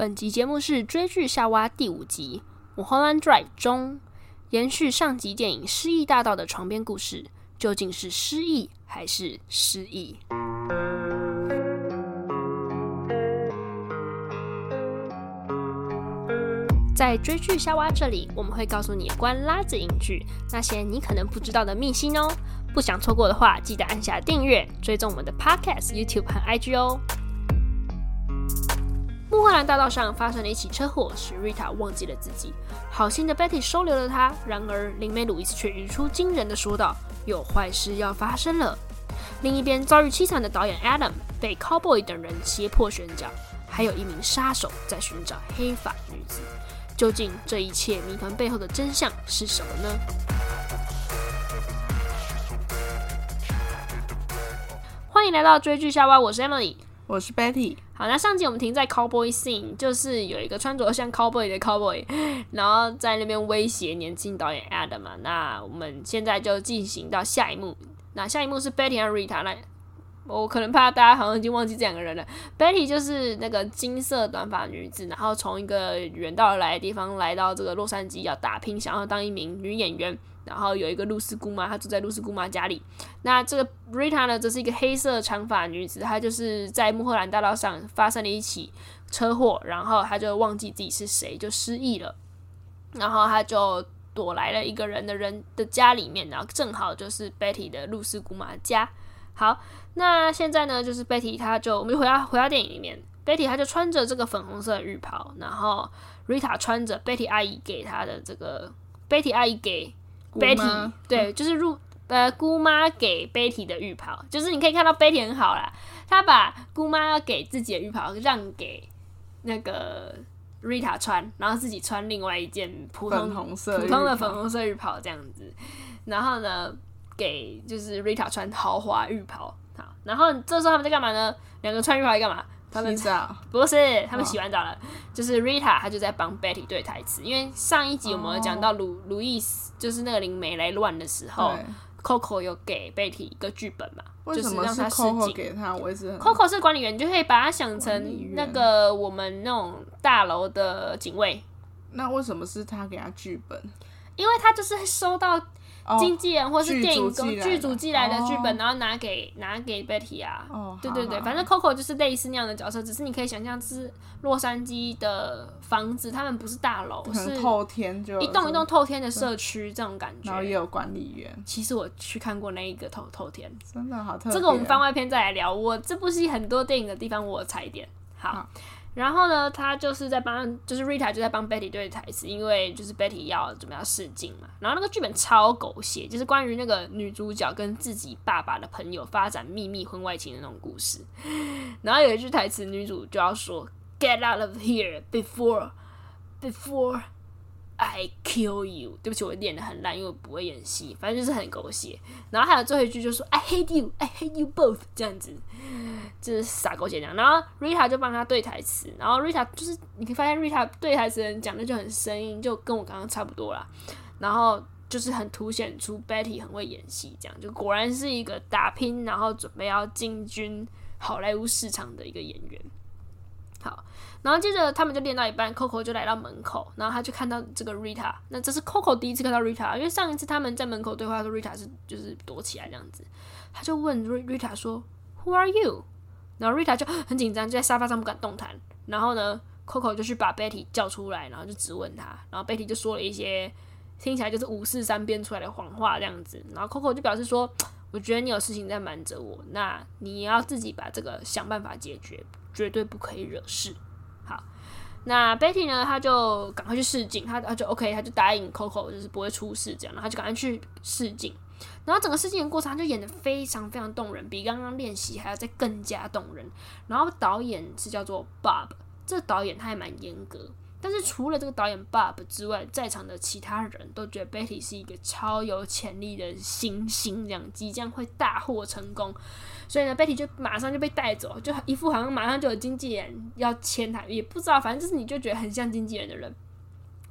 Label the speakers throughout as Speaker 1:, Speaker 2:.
Speaker 1: 本集节目是追剧夏娃第五集《我慌乱 drive》中延续上集电影《失忆大盗》的床边故事，究竟是失忆还是失忆？在追剧夏娃这里，我们会告诉你关拉子影剧那些你可能不知道的秘辛哦。不想错过的话，记得按下订阅，追踪我们的 Podcast、YouTube 和 IG 哦。穆赫兰大道上发生了一起车祸，使 Rita 忘记了自己。好心的 Betty 收留了她，然而灵媒路易斯却语出惊人的说道：“有坏事要发生了。”另一边遭遇凄惨的导演 Adam 被 Cowboy 等人胁迫选角，还有一名杀手在寻找黑发女子。究竟这一切谜团背后的真相是什么呢？欢迎来到追剧夏娃，我是 Emily，
Speaker 2: 我是 Betty。
Speaker 1: 好，那上集我们停在 cowboy scene，就是有一个穿着像 cowboy 的 cowboy，然后在那边威胁年轻导演 Adam 嘛。那我们现在就进行到下一幕。那下一幕是 Betty 和 Rita 来，我可能怕大家好像已经忘记这两个人了。Betty 就是那个金色短发女子，然后从一个远道而来的地方来到这个洛杉矶要打拼，想要当一名女演员。然后有一个露丝姑妈，她住在露丝姑妈家里。那这个 Rita 呢，则是一个黑色长发女子，她就是在穆赫兰大道上发生了一起车祸，然后她就忘记自己是谁，就失忆了。然后她就躲来了一个人的人的家里面，然后正好就是 Betty 的露丝姑妈家。好，那现在呢，就是 Betty，她就我们回到回到电影里面，Betty 她就穿着这个粉红色的浴袍，然后 Rita 穿着 Betty 阿姨给她的这个 Betty 阿姨给。Betty 对，就是入呃姑妈给 Betty 的浴袍，就是你可以看到 Betty 很好啦，她把姑妈要给自己的浴袍让给那个 Rita 穿，然后自己穿另外一件普通
Speaker 2: 红色
Speaker 1: 普通的粉红色浴袍这样子，然后呢给就是 Rita 穿豪华浴袍，好，然后这时候他们在干嘛呢？两个穿浴袍在干嘛？他们不是，他们洗完澡了。就是 Rita，她就在帮 Betty 对台词。因为上一集我们有讲到鲁路易斯，就是那个灵媒来乱的时候，Coco 有给 Betty 一个剧本嘛，就是让他试镜。
Speaker 2: 给他，我也是。
Speaker 1: Coco 是管理员，你就可以把他想成那个我们那种大楼的警卫。
Speaker 2: 那为什么是他给他剧本？
Speaker 1: 因为他就是收到。经纪人或是电影公剧组寄来的剧本，然后拿给拿给 Betty 啊，哦、对对对，反正 Coco 就是类似那样的角色，只是你可以想象是洛杉矶的房子，他们不是大楼，是
Speaker 2: 透天，就一
Speaker 1: 栋一栋透天的社区这种感觉。
Speaker 2: 然后也有管理员。
Speaker 1: 其实我去看过那一个透透天，
Speaker 2: 真的好特别。
Speaker 1: 这个我们番外篇再来聊。我这部戏很多电影的地方我踩点。好。然后呢，他就是在帮，就是 Rita 就在帮 Betty 对台词，因为就是 Betty 要怎么样试镜嘛。然后那个剧本超狗血，就是关于那个女主角跟自己爸爸的朋友发展秘密婚外情的那种故事。然后有一句台词，女主就要说 “Get out of here before before”。I kill you！对不起，我练得很烂，因为我不会演戏，反正就是很狗血。然后还有最后一句就说 I hate you，I hate you both，这样子，就是傻狗血这样。然后 Rita 就帮他对台词，然后 Rita 就是你可以发现 Rita 对台词的人讲的就很生硬，就跟我刚刚差不多啦。然后就是很凸显出 Betty 很会演戏，这样就果然是一个打拼，然后准备要进军好莱坞市场的一个演员。好，然后接着他们就练到一半，Coco 就来到门口，然后他就看到这个 Rita。那这是 Coco 第一次看到 Rita，因为上一次他们在门口对话说 Rita 是就是躲起来这样子。他就问 Rita 说：“Who are you？” 然后 Rita 就很紧张，就在沙发上不敢动弹。然后呢，Coco 就去把 Betty 叫出来，然后就质问他。然后 Betty 就说了一些听起来就是五四三编出来的谎话这样子。然后 Coco 就表示说：“我觉得你有事情在瞒着我，那你要自己把这个想办法解决。”绝对不可以惹事。好，那 Betty 呢？他就赶快去试镜，他他就 OK，他就答应 Coco 就是不会出事这样，然后他就赶快去试镜。然后整个试镜的过程，他就演得非常非常动人，比刚刚练习还要再更加动人。然后导演是叫做 Bob，这个导演他还蛮严格。但是除了这个导演 Bob 之外，在场的其他人都觉得 Betty 是一个超有潜力的新星，这样即将会大获成功。所以呢，Betty 就马上就被带走，就一副好像马上就有经纪人要签他，也不知道，反正就是你就觉得很像经纪人的人，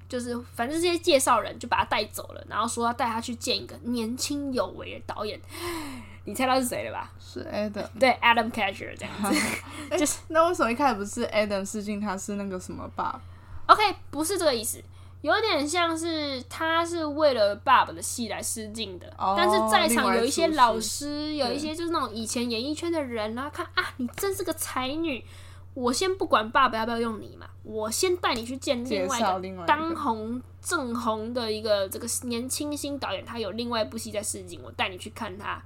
Speaker 1: 就是反正这些介绍人就把他带走了，然后说要带他去见一个年轻有为的导演。你猜到是谁了吧？
Speaker 2: 是 Adam，
Speaker 1: 对，Adam Catcher 这样子。
Speaker 2: 欸、
Speaker 1: 就是
Speaker 2: 那为什么一开始不是 Adam 试镜，他是那个什么
Speaker 1: Bob？OK，不是这个意思，有点像是他是为了 Bob 的戏来试镜的，哦、但是在场有一些老师，有一些就是那种以前演艺圈的人，然后看啊，你真是个才女，我先不管 Bob 要不要用你嘛，我先带你去见另外一个当红正红的一个这个年轻新导演，他有另外一部戏在试镜，我带你去看他，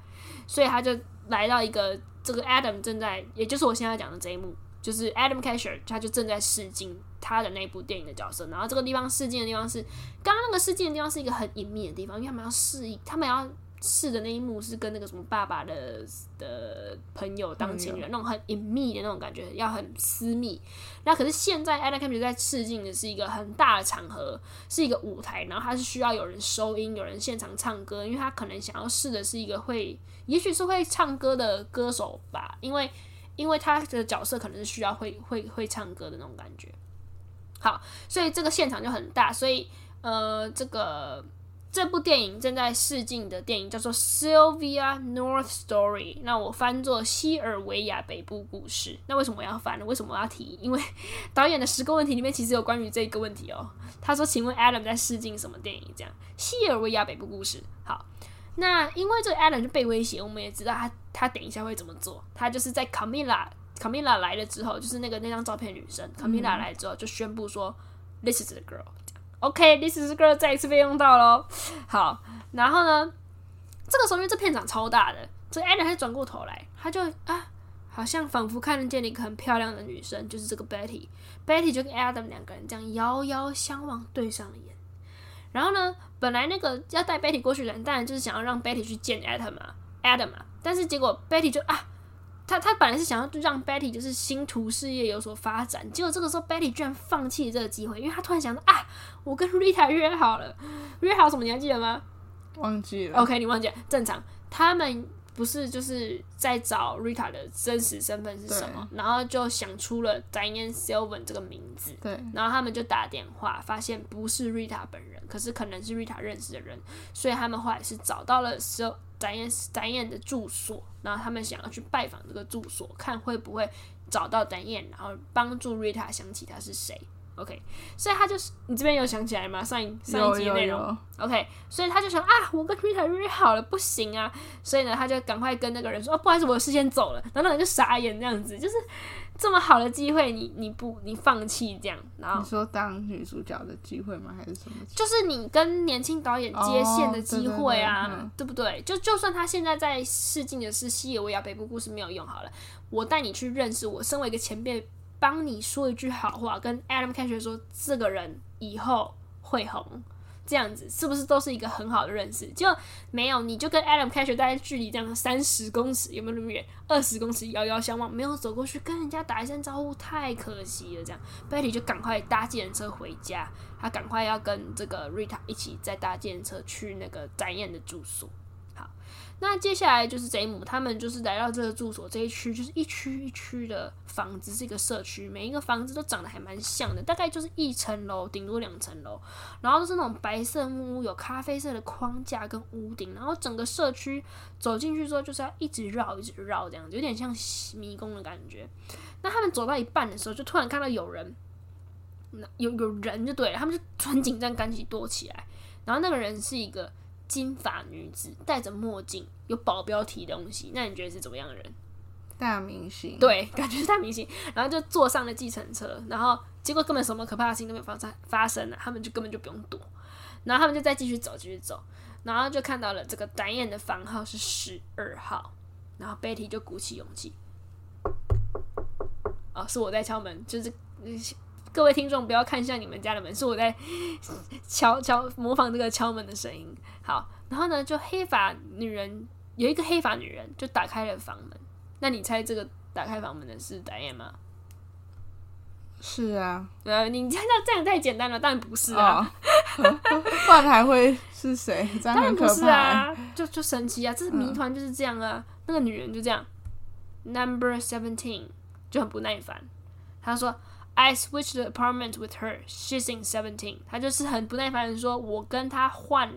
Speaker 1: 所以他就来到一个这个 Adam 正在，也就是我现在讲的这一幕。就是 Adam Catcher，他就正在试镜他的那部电影的角色，然后这个地方试镜的地方是刚刚那个试镜的地方是一个很隐秘的地方，因为他们要试，他们要试的那一幕是跟那个什么爸爸的的朋友当情人，那种很隐秘的那种感觉，要很私密。那可是现在 Adam Catcher 在试镜的是一个很大的场合，是一个舞台，然后他是需要有人收音，有人现场唱歌，因为他可能想要试的是一个会，也许是会唱歌的歌手吧，因为。因为他的角色可能是需要会会会唱歌的那种感觉，好，所以这个现场就很大，所以呃，这个这部电影正在试镜的电影叫做《Sylvia North Story》，那我翻作《西尔维亚北部故事》。那为什么我要翻呢？为什么我要提？因为导演的十个问题里面其实有关于这个问题哦。他说：“请问 Adam 在试镜什么电影？”这样，《西尔维亚北部故事》好。那因为这个 Adam 就被威胁，我们也知道他他等一下会怎么做。他就是在 Camilla Camilla 来了之后，就是那个那张照片女生 Camilla 来之后就宣布说、嗯、This is the girl。OK，This is the girl 再一次被用到喽。好，然后呢，这个时候因为这片场超大的，这个 Adam 还转过头来，他就啊，好像仿佛看得见了一个很漂亮的女生，就是这个 Betty。Betty 就跟 Adam 两个人这样遥遥相望，对上了眼。然后呢，本来那个要带 Betty 过去的人，当然就是想要让 Betty 去见 Adam 嘛，Adam 嘛。但是结果 Betty 就啊，他他本来是想要让 Betty 就是星图事业有所发展，结果这个时候 Betty 居然放弃了这个机会，因为他突然想到啊，我跟 Rita 约好了，约好什么？你还记得吗？
Speaker 2: 忘记了。
Speaker 1: OK，你忘记了，正常。他们。不是就是在找 Rita 的真实身份是什么，然后就想出了 Diane Sylvan 这个名字。
Speaker 2: 对，
Speaker 1: 然后他们就打电话，发现不是 Rita 本人，可是可能是 Rita 认识的人，所以他们后来是找到了 Diane Diane 的住所，然后他们想要去拜访这个住所，看会不会找到 Diane，然后帮助 Rita 想起他是谁。OK，所以他就是你这边有想起来吗？上一上一集的内容，OK，所以他就想啊，我跟 Rita 约好了，不行啊，所以呢，他就赶快跟那个人说，哦，不好意思，我事先走了。然后那人就傻眼，这样子，就是这么好的机会，你你不你放弃这样，然后
Speaker 2: 你说当女主角的机会吗？还是什么？
Speaker 1: 就是你跟年轻导演接线的机会啊，
Speaker 2: 哦，对对对，嗯，
Speaker 1: 对不对？就就算他现在在试镜的是《西尔维亚北部故事》没有用好了，我带你去认识我，身为一个前辈。帮你说一句好话，跟 Adam Cash 说这个人以后会红，这样子是不是都是一个很好的认识？就没有，你就跟 Adam Catcher 距离这样三十公尺，有没有那么远？二十公尺遥遥相望，没有走过去跟人家打一声招呼，太可惜了。这样，Betty 就赶快搭计程车回家，他赶快要跟这个 Rita 一起再搭计程车去那个展演的住所。那接下来就是这一幕，他们就是来到这个住所这一区，就是一区一区的房子，是一个社区，每一个房子都长得还蛮像的，大概就是一层楼，顶多两层楼，然后都是那种白色木屋，有咖啡色的框架跟屋顶，然后整个社区走进去之后就是要一直绕，一直绕这样子，有点像迷宫的感觉。那他们走到一半的时候，就突然看到有人，有有人就对了，他们就很紧张，赶紧躲起来。然后那个人是一个。金发女子戴着墨镜，有保镖提东西，那你觉得是怎么样的人？
Speaker 2: 大明星。对，
Speaker 1: 感觉是大明星。然后就坐上了计程车，然后结果根本什么可怕的事情都没有发生发生了，他们就根本就不用躲。然后他们就再继续走，继续走，然后就看到了这个 Diane 的房号是十二号，然后 Betty 就鼓起勇气，哦，是我在敲门，就是。各位听众，不要看向你们家的门，是我在 敲敲模仿这个敲门的声音。好，然后呢，就黑发女人有一个黑发女人就打开了房门。那你猜这个打开房门的是 Diane 吗？
Speaker 2: 是啊，
Speaker 1: 呃，你猜到这样太简单了，当然不是啊，
Speaker 2: 不然还会是谁？当
Speaker 1: 然不是啊，就就神奇啊，这是谜团就是这样啊。嗯、那个女人就这样，Number Seventeen 就很不耐烦，她说。I switched the apartment with her. She's in seventeen. 他就是很不耐烦的说：“我跟她换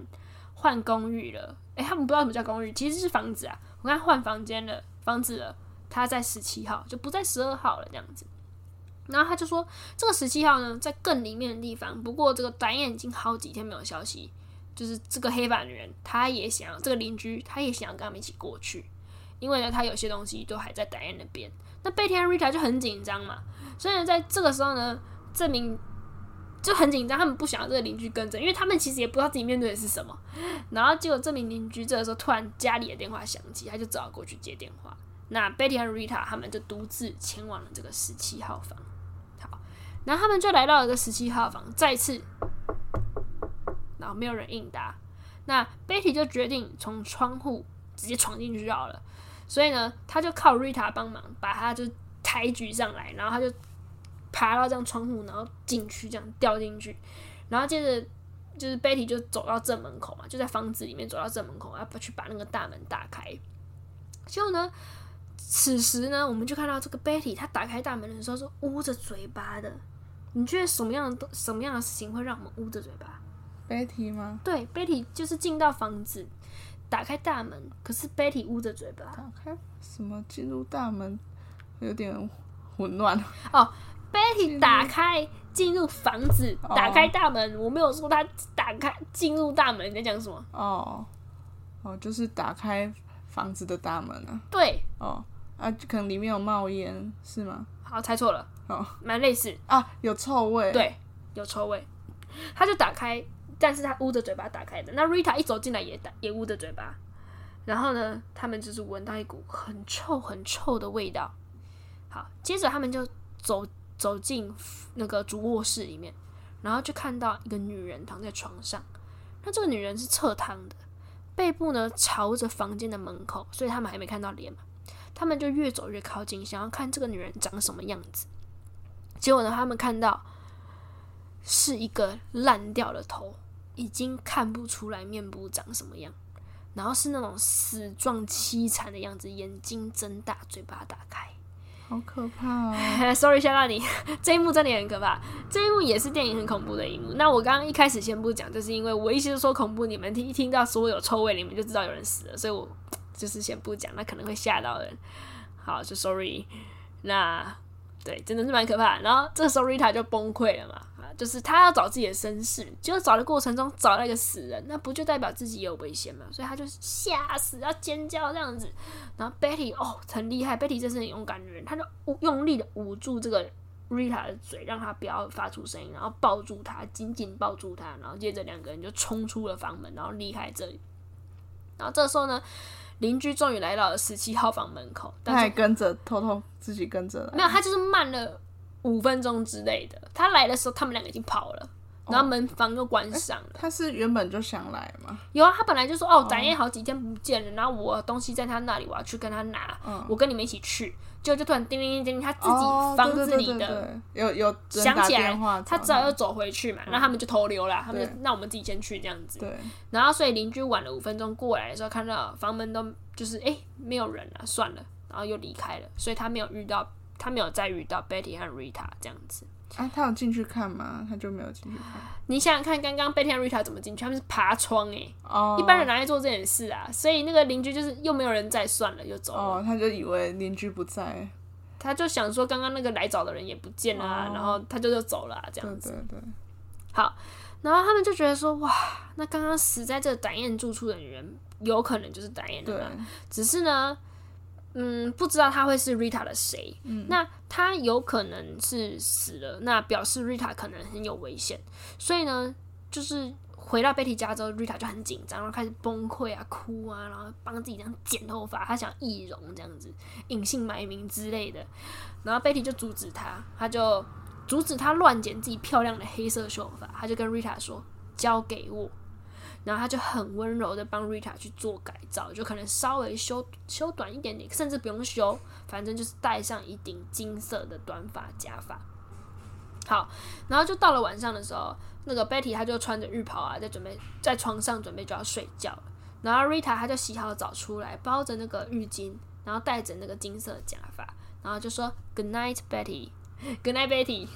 Speaker 1: 换公寓了。”诶，他们不知道什么叫公寓，其实是房子啊。我我看换房间了，房子了，他在十七号，就不在十二号了，这样子。然后他就说，这个十七号呢，在更里面的地方。不过这个导演已经好几天没有消息，就是这个黑发女人，她也想要这个邻居，她也想要跟他们一起过去，因为呢，她有些东西都还在导演那边。那贝蒂和 Rita 就很紧张嘛，所以呢，在这个时候呢，证明就很紧张，他们不想要这个邻居跟着，因为他们其实也不知道自己面对的是什么。然后结果这名邻居这个时候突然家里的电话响起，他就只好过去接电话。那贝蒂和 Rita 他们就独自前往了这个十七号房。好然后他们就来到了一个十七号房，再次，然后没有人应答。那 Betty 就决定从窗户直接闯进去好了。所以呢，他就靠 Rita 帮忙，把他就抬举上来，然后他就爬到这样窗户，然后进去，这样掉进去。然后接着就是 Betty 就走到正门口嘛，就在房子里面走到正门口，要去把那个大门打开。就呢，此时呢，我们就看到这个 Betty，他打开大门的时候是捂着嘴巴的。你觉得什么样的什么样的事情会让我们捂着嘴巴
Speaker 2: ？Betty 吗？
Speaker 1: 对，Betty 就是进到房子，打开大门，可是 Betty 捂着嘴巴。
Speaker 2: 打开什么？进入大门，有点混乱
Speaker 1: 哦。Betty 打开进入房子，打开大门，哦、我没有说他打开进入大门，你在讲什么？
Speaker 2: 哦哦，就是打开房子的大门啊。
Speaker 1: 对。
Speaker 2: 哦啊，可能里面有冒烟，是吗？
Speaker 1: 好，猜错了。哦，蛮类似
Speaker 2: 啊，有臭味，
Speaker 1: 对，有臭味。他就打开，但是他捂着嘴巴打开的。那 Rita 一走进来也打，也捂着嘴巴。然后呢，他们就是闻到一股很臭、很臭的味道。好，接着他们就走走进那个主卧室里面，然后就看到一个女人躺在床上。那这个女人是侧躺的，背部呢朝着房间的门口，所以他们还没看到脸嘛。他们就越走越靠近，想要看这个女人长什么样子。结果呢，他们看到是一个烂掉的头，已经看不出来面部长什么样，然后是那种死状凄惨的样子，眼睛睁大，嘴巴打开，
Speaker 2: 好可怕哦！
Speaker 1: Sorry，吓到你，这一幕真的很可怕，这一幕也是电影很恐怖的一幕。那我刚刚一开始先不讲，就是因为我一直说恐怖，你们听一听到所有臭味，你们就知道有人死了，所以我就是先不讲，那可能会吓到人。好，就 Sorry，那。对，真的是蛮可怕的。然后这个时候，Rita 就崩溃了嘛，啊，就是他要找自己的身世，结果找的过程中找到一个死人，那不就代表自己有危险吗？所以他就吓死，要尖叫这样子。然后 Betty 哦，很厉害，Betty 真是很勇敢的人，他就用力的捂住这个 Rita 的嘴，让他不要发出声音，然后抱住他，紧紧抱住他，然后接着两个人就冲出了房门，然后离开这里。然后这时候呢，邻居终于来到了十七号房门口，
Speaker 2: 他还跟着偷偷自己跟着来，
Speaker 1: 没有，他就是慢了五分钟之类的。他来的时候，他们两个已经跑了，然后门房又关上了。
Speaker 2: 他是原本就想来吗？
Speaker 1: 有啊，他本来就说哦，展燕好几天不见了，然后我东西在他那里，我要去跟他拿，我跟你们一起去。就就突然叮叮叮叮，他自己房子里的
Speaker 2: 有有
Speaker 1: 想起来，他只好又走回去嘛，然后他们就偷溜了，他们就那我们自己先去这样子。
Speaker 2: 对，
Speaker 1: 然后所以邻居晚了五分钟过来的时候，看到房门都就是哎没有人了，算了，然后又离开了，所以他没有遇到，他没有再遇到 Betty 和 Rita 这样子。
Speaker 2: 啊，他有进去看吗？他就没有进去看。
Speaker 1: 你想想看，刚刚 Betty 和 Rita 怎么进去？他们是爬窗哎，哦，一般人哪会做这件事啊？所以那个邻居就是又没有人在，算了，就走了。
Speaker 2: 哦，他就以为邻居不在，
Speaker 1: 他就想说刚刚那个来找的人也不见了，啊，哦，然后他就就走了，啊，这样子。
Speaker 2: 对对对。
Speaker 1: 好，然后他们就觉得说，哇，那刚刚死在这个 Diane 住处的女人，有可能就是 Diane 的嘛？只是呢。嗯，不知道他会是 Rita 的谁。嗯，那他有可能是死了，那表示 Rita 可能很有危险。所以呢，就是回到 Betty 家之后，Rita 就很紧张，然后开始崩溃啊、哭啊，然后帮自己这样剪头发，他想易容这样子，隐姓埋名之类的。然后 Betty 就阻止他，他就阻止他乱剪自己漂亮的黑色秀发，他就跟 Rita 说：“交给我。”然后他就很温柔的帮 Rita 去做改造，就可能稍微修修短一点点，甚至不用修，反正就是戴上一顶金色的短发假发。好，然后就到了晚上的时候，那个 Betty 她就穿着浴袍啊，在准备在床上准备就要睡觉了。然后 Rita 她就洗好澡出来，包着那个浴巾，然后戴着那个金色假发，然后就说 Good night, Betty。Good night, Betty。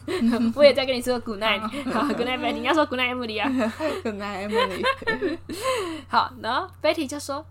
Speaker 1: 我也在跟你说 Good night。好，Good night, Betty。你要说 Good night, Emily 啊。
Speaker 2: Good night, Emily。
Speaker 1: 好，然后 Betty 就说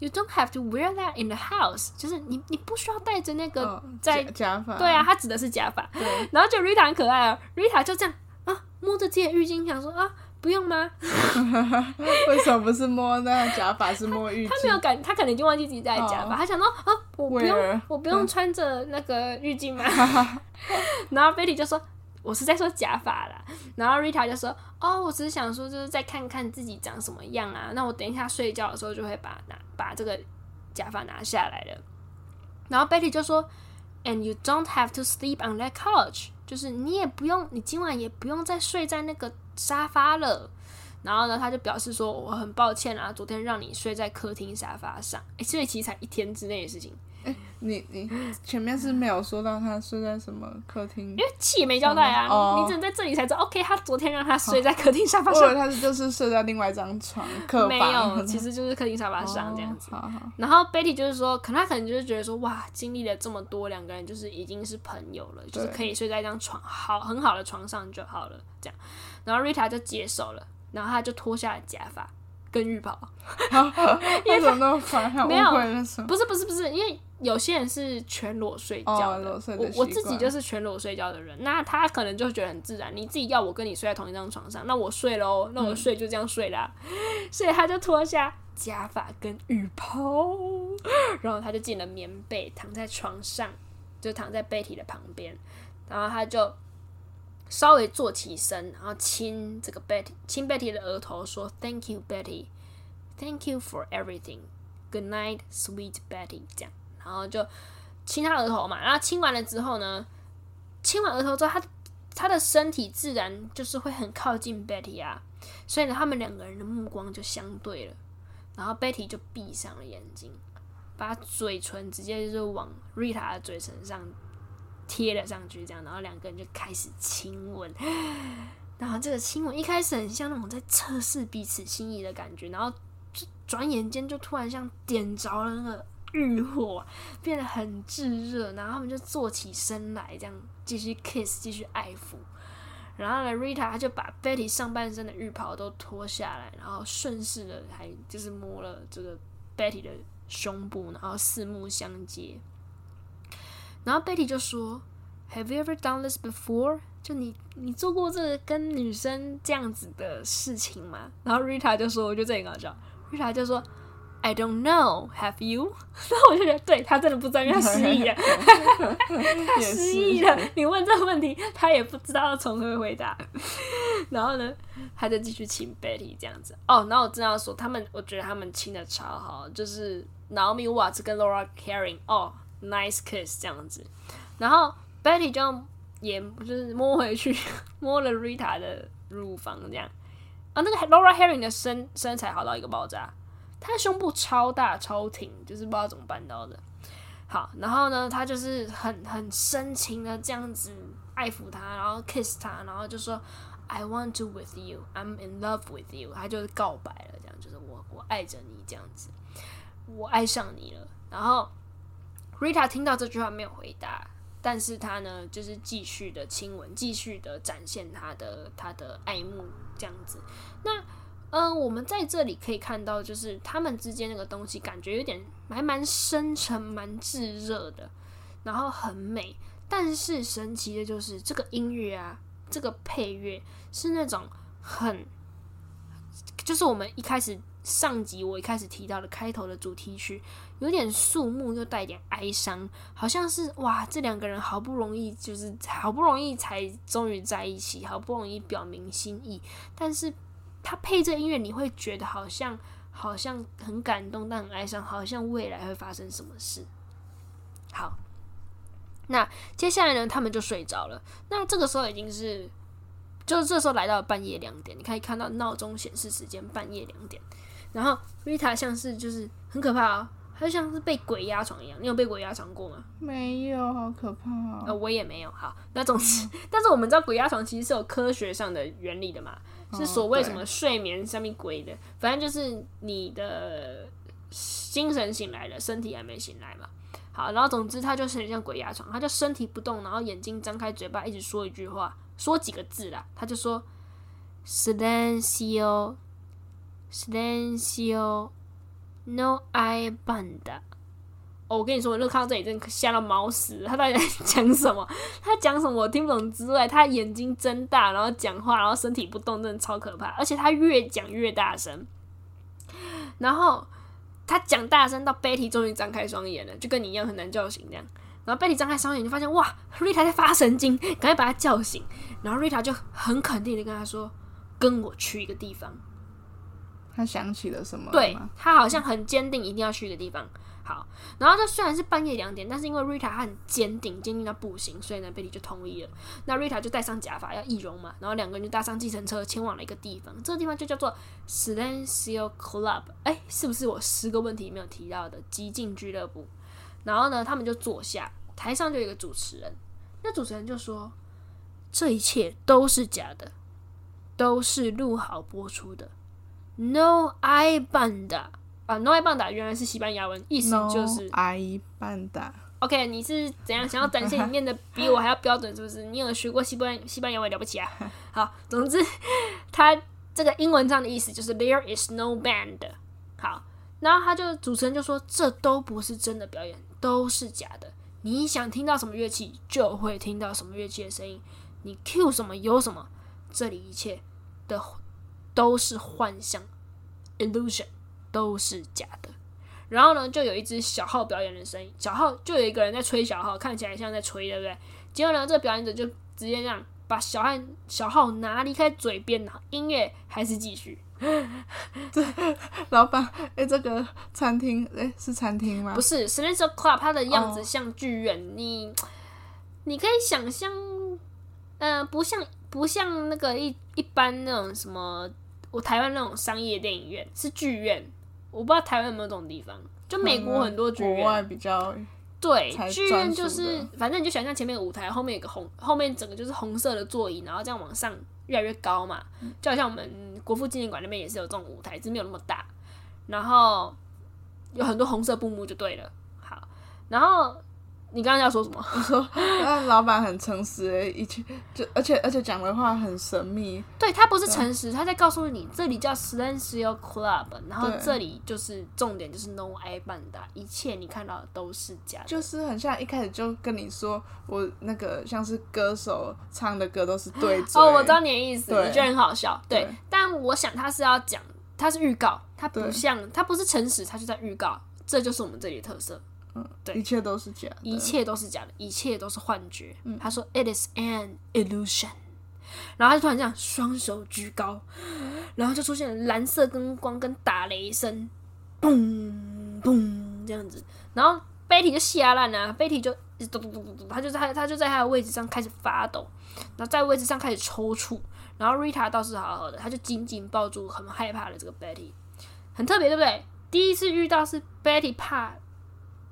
Speaker 1: You don't have to wear that in the house，就是你你不需要戴着那个在、
Speaker 2: 哦、假发。
Speaker 1: 对啊，他指的是假发。对。然后就 Rita 很可爱啊，Rita 就这样啊，摸着自己的浴巾，想说啊，不用吗？
Speaker 2: 为什么不是摸那个假发，是摸浴巾？
Speaker 1: 他没有感，他可能已经忘记自己戴假发，哦、他想说啊，我不用我不用穿着那个浴巾吗？然后 Betty 就说。我是在说假发啦，然后 Rita 就说：“哦，我只是想说，就是再看看自己长什么样啊。那我等一下睡觉的时候就会把拿把这个假发拿下来了。”然后 Betty 就说：“And you don't have to sleep on that couch，就是你也不用，你今晚也不用再睡在那个沙发了。”然后呢，他就表示说：“我很抱歉啊，昨天让你睡在客厅沙发上。”诶，所以其实才一天之内的事情。
Speaker 2: 哎，你你前面是没有说到他睡在什么客厅？因
Speaker 1: 为气也没交代啊，哦、你只能在这里才知道。OK，他昨天让他睡在客厅沙发上，或者
Speaker 2: 他是就是睡在另外一张床客
Speaker 1: 没有，其实就是客厅沙发上这样子。哦、然后 Betty 就是说，可能他可能就是觉得说，哇，经历了这么多，两个人就是已经是朋友了，就是可以睡在一张床好很好的床上就好了，这样。然后 Rita 就接受了，然后他就脱下了假发跟浴袍，
Speaker 2: 因为怎么那么烦？
Speaker 1: 没有，不是不是不是，因为。有些人是全裸睡觉的，
Speaker 2: 哦、的
Speaker 1: 我我自己就是全裸睡觉的人，那他可能就觉得很自然。你自己要我跟你睡在同一张床上，那我睡喽，那我睡就这样睡啦。嗯、所以他就脱下假发跟浴袍，然后他就进了棉被，躺在床上，就躺在 Betty 的旁边，然后他就稍微坐起身，然后亲这个 Betty，亲 Betty 的额头，说：“Thank you, Betty. Thank you for everything. Good night, sweet Betty。”这样。然后就亲他额头嘛，然后亲完了之后呢，亲完额头之后，他他的身体自然就是会很靠近 Betty 啊，所以呢，他们两个人的目光就相对了，然后 Betty 就闭上了眼睛，把嘴唇直接就是往 Rita 的嘴唇上贴了上去，这样，然后两个人就开始亲吻，然后这个亲吻一开始很像那种在测试彼此心意的感觉，然后就转眼间就突然像点着了那个。欲火变得很炙热，然后他们就坐起身来，这样继续 kiss，继续爱抚。然后呢，Rita 他就把 Betty 上半身的浴袍都脱下来，然后顺势的还就是摸了这个 Betty 的胸部，然后四目相接。然后 Betty 就说：“Have you ever done this before？” 就你你做过这个跟女生这样子的事情吗？然后 Rita 就说：“我觉得这很搞笑。”Rita 就说。I don't know. Have you？然后我就觉得，对，他真的不知道，因为他失忆了，他失忆了。你问这个问题，他也不知道要从何回答。然后呢，他就继续亲 Betty 这样子。哦，然后我正要说，他们，我觉得他们亲的超好，就是 Naomi Watts 跟 Laura Karin，哦，nice kiss 这样子。然后 Betty 就也就是摸回去，摸了 Rita 的乳房这样。啊，那个 Laura Karin 的身身材好到一个爆炸。她的胸部超大超挺，就是不知道怎么办到的。好，然后呢，他就是很很深情的这样子爱抚她，然后 kiss 她，然后就说 I want to with you, I'm in love with you。他就是告白了，这样就是我我爱着你这样子，我爱上你了。然后 Rita 听到这句话没有回答，但是他呢就是继续的亲吻，继续的展现他的他的爱慕这样子。那。嗯、呃，我们在这里可以看到，就是他们之间那个东西，感觉有点还蛮深沉、蛮炙热的，然后很美。但是神奇的就是这个音乐啊，这个配乐是那种很，就是我们一开始上集我一开始提到的开头的主题曲，有点肃穆又带点哀伤，好像是哇，这两个人好不容易就是好不容易才终于在一起，好不容易表明心意，但是。他配这音乐，你会觉得好像好像很感动，但很哀伤，好像未来会发生什么事。好，那接下来呢，他们就睡着了。那这个时候已经是，就是这时候来到半夜两点，你可以看到闹钟显示时间半夜两点。然后 Rita 像是就是很可怕哦，他就像是被鬼压床一样。你有被鬼压床过吗？
Speaker 2: 没有，好可怕哦。
Speaker 1: 呃，我也没有。好，那总之，但是我们知道鬼压床其实是有科学上的原理的嘛。是所谓什么睡眠上面鬼的，哦、反正就是你的精神醒来了，身体还没醒来嘛。好，然后总之他就是很像鬼压床，他就身体不动，然后眼睛张开，嘴巴一直说一句话，说几个字啦，他就说 “silencio”，“silencio”，No I banda。哦，我跟你说，我就看到这里真的吓到毛死。他到底在讲什么？他讲什么我听不懂之外，他眼睛睁大，然后讲话，然后身体不动，真的超可怕。而且他越讲越大声。然后他讲大声到 Betty 终于张开双眼了，就跟你一样很难叫醒这样。然后 Betty 张开双眼，就发现哇，Rita 在发神经，赶快把他叫醒。然后 Rita 就很肯定的跟他说：“跟我去一个地方。”
Speaker 2: 他想起了什么？
Speaker 1: 对，他好像很坚定，一定要去一个地方。好，然后他虽然是半夜两点，但是因为 Rita 她很坚定，坚定到不行，所以呢，Betty 就同意了。那 Rita 就戴上假发要易容嘛，然后两个人就搭上计程车前往了一个地方，这个地方就叫做 Silencio Club。哎，是不是我十个问题没有提到的寂静俱乐部？然后呢，他们就坐下，台上就有一个主持人，那主持人就说：“这一切都是假的，都是录好播出的。No I banda。”啊，No hay banda 原来是西班牙文，意思就是
Speaker 2: No hay banda。
Speaker 1: OK，你是怎样想要展现你念的比我还要标准，是不是？你有学过西班西班牙文了不起啊？好，总之，它这个英文上的意思就是 There is no band。好，然后他就主持人就说，这都不是真的表演，都是假的。你想听到什么乐器，就会听到什么乐器的声音。你 cue 什么有什么，这里一切的都是幻象，illusion。都是假的，然后呢，就有一只小号表演的声音，小号就有一个人在吹小号，看起来像在吹，对不对？结果呢，这个表演者就直接这样把小号小号拿离开嘴边，音乐还是继续。
Speaker 2: 这老板，哎，这个餐厅，哎，是餐厅吗？
Speaker 1: 不是，Silencio Club，它的样子像剧院，哦、你你可以想象，嗯、呃，不像不像那个一一般那种什么，我台湾那种商业电影院是剧院。我不知道台湾有没有这种地方，就美国很多剧院，
Speaker 2: 国外比较
Speaker 1: 对剧院就是，反正你就想象前面有舞台，后面有个红，后面整个就是红色的座椅，然后这样往上越来越高嘛，就好像我们国父纪念馆那边也是有这种舞台，只是没有那么大，然后有很多红色布幕就对了。好，然后。你刚刚要说什么？我说，
Speaker 2: 那老板很诚实诶，一切就而且而且讲的话很神秘。
Speaker 1: 对，他不是诚实，他在告诉你这里叫 Silencio Club，然后这里就是重点就是 No hay banda，一切你看到的都是假的。
Speaker 2: 就是很像一开始就跟你说，我那个像是歌手唱的歌都是对嘴。
Speaker 1: 哦，我知道你的意思，你觉得很好笑。对，对但我想他是要讲，他是预告，他不像他不是诚实，他就在预告，这就是我们这里的特色。
Speaker 2: 嗯，对，一切都是假的，
Speaker 1: 一切都是假的，一切都是幻觉。嗯，他说，It is an illusion。然后他就突然这样双手举高，然后就出现了蓝色灯光跟打雷声，嘣嘣这样子。然后 Betty 就吓烂了，Betty 就咚咚咚咚咚，他就在他就在他的位置上开始发抖，然后在位置上开始抽搐。然后 Rita 倒是好好的，他就紧紧抱住很害怕的这个 Betty，很特别，对不对？第一次遇到是 Betty 怕。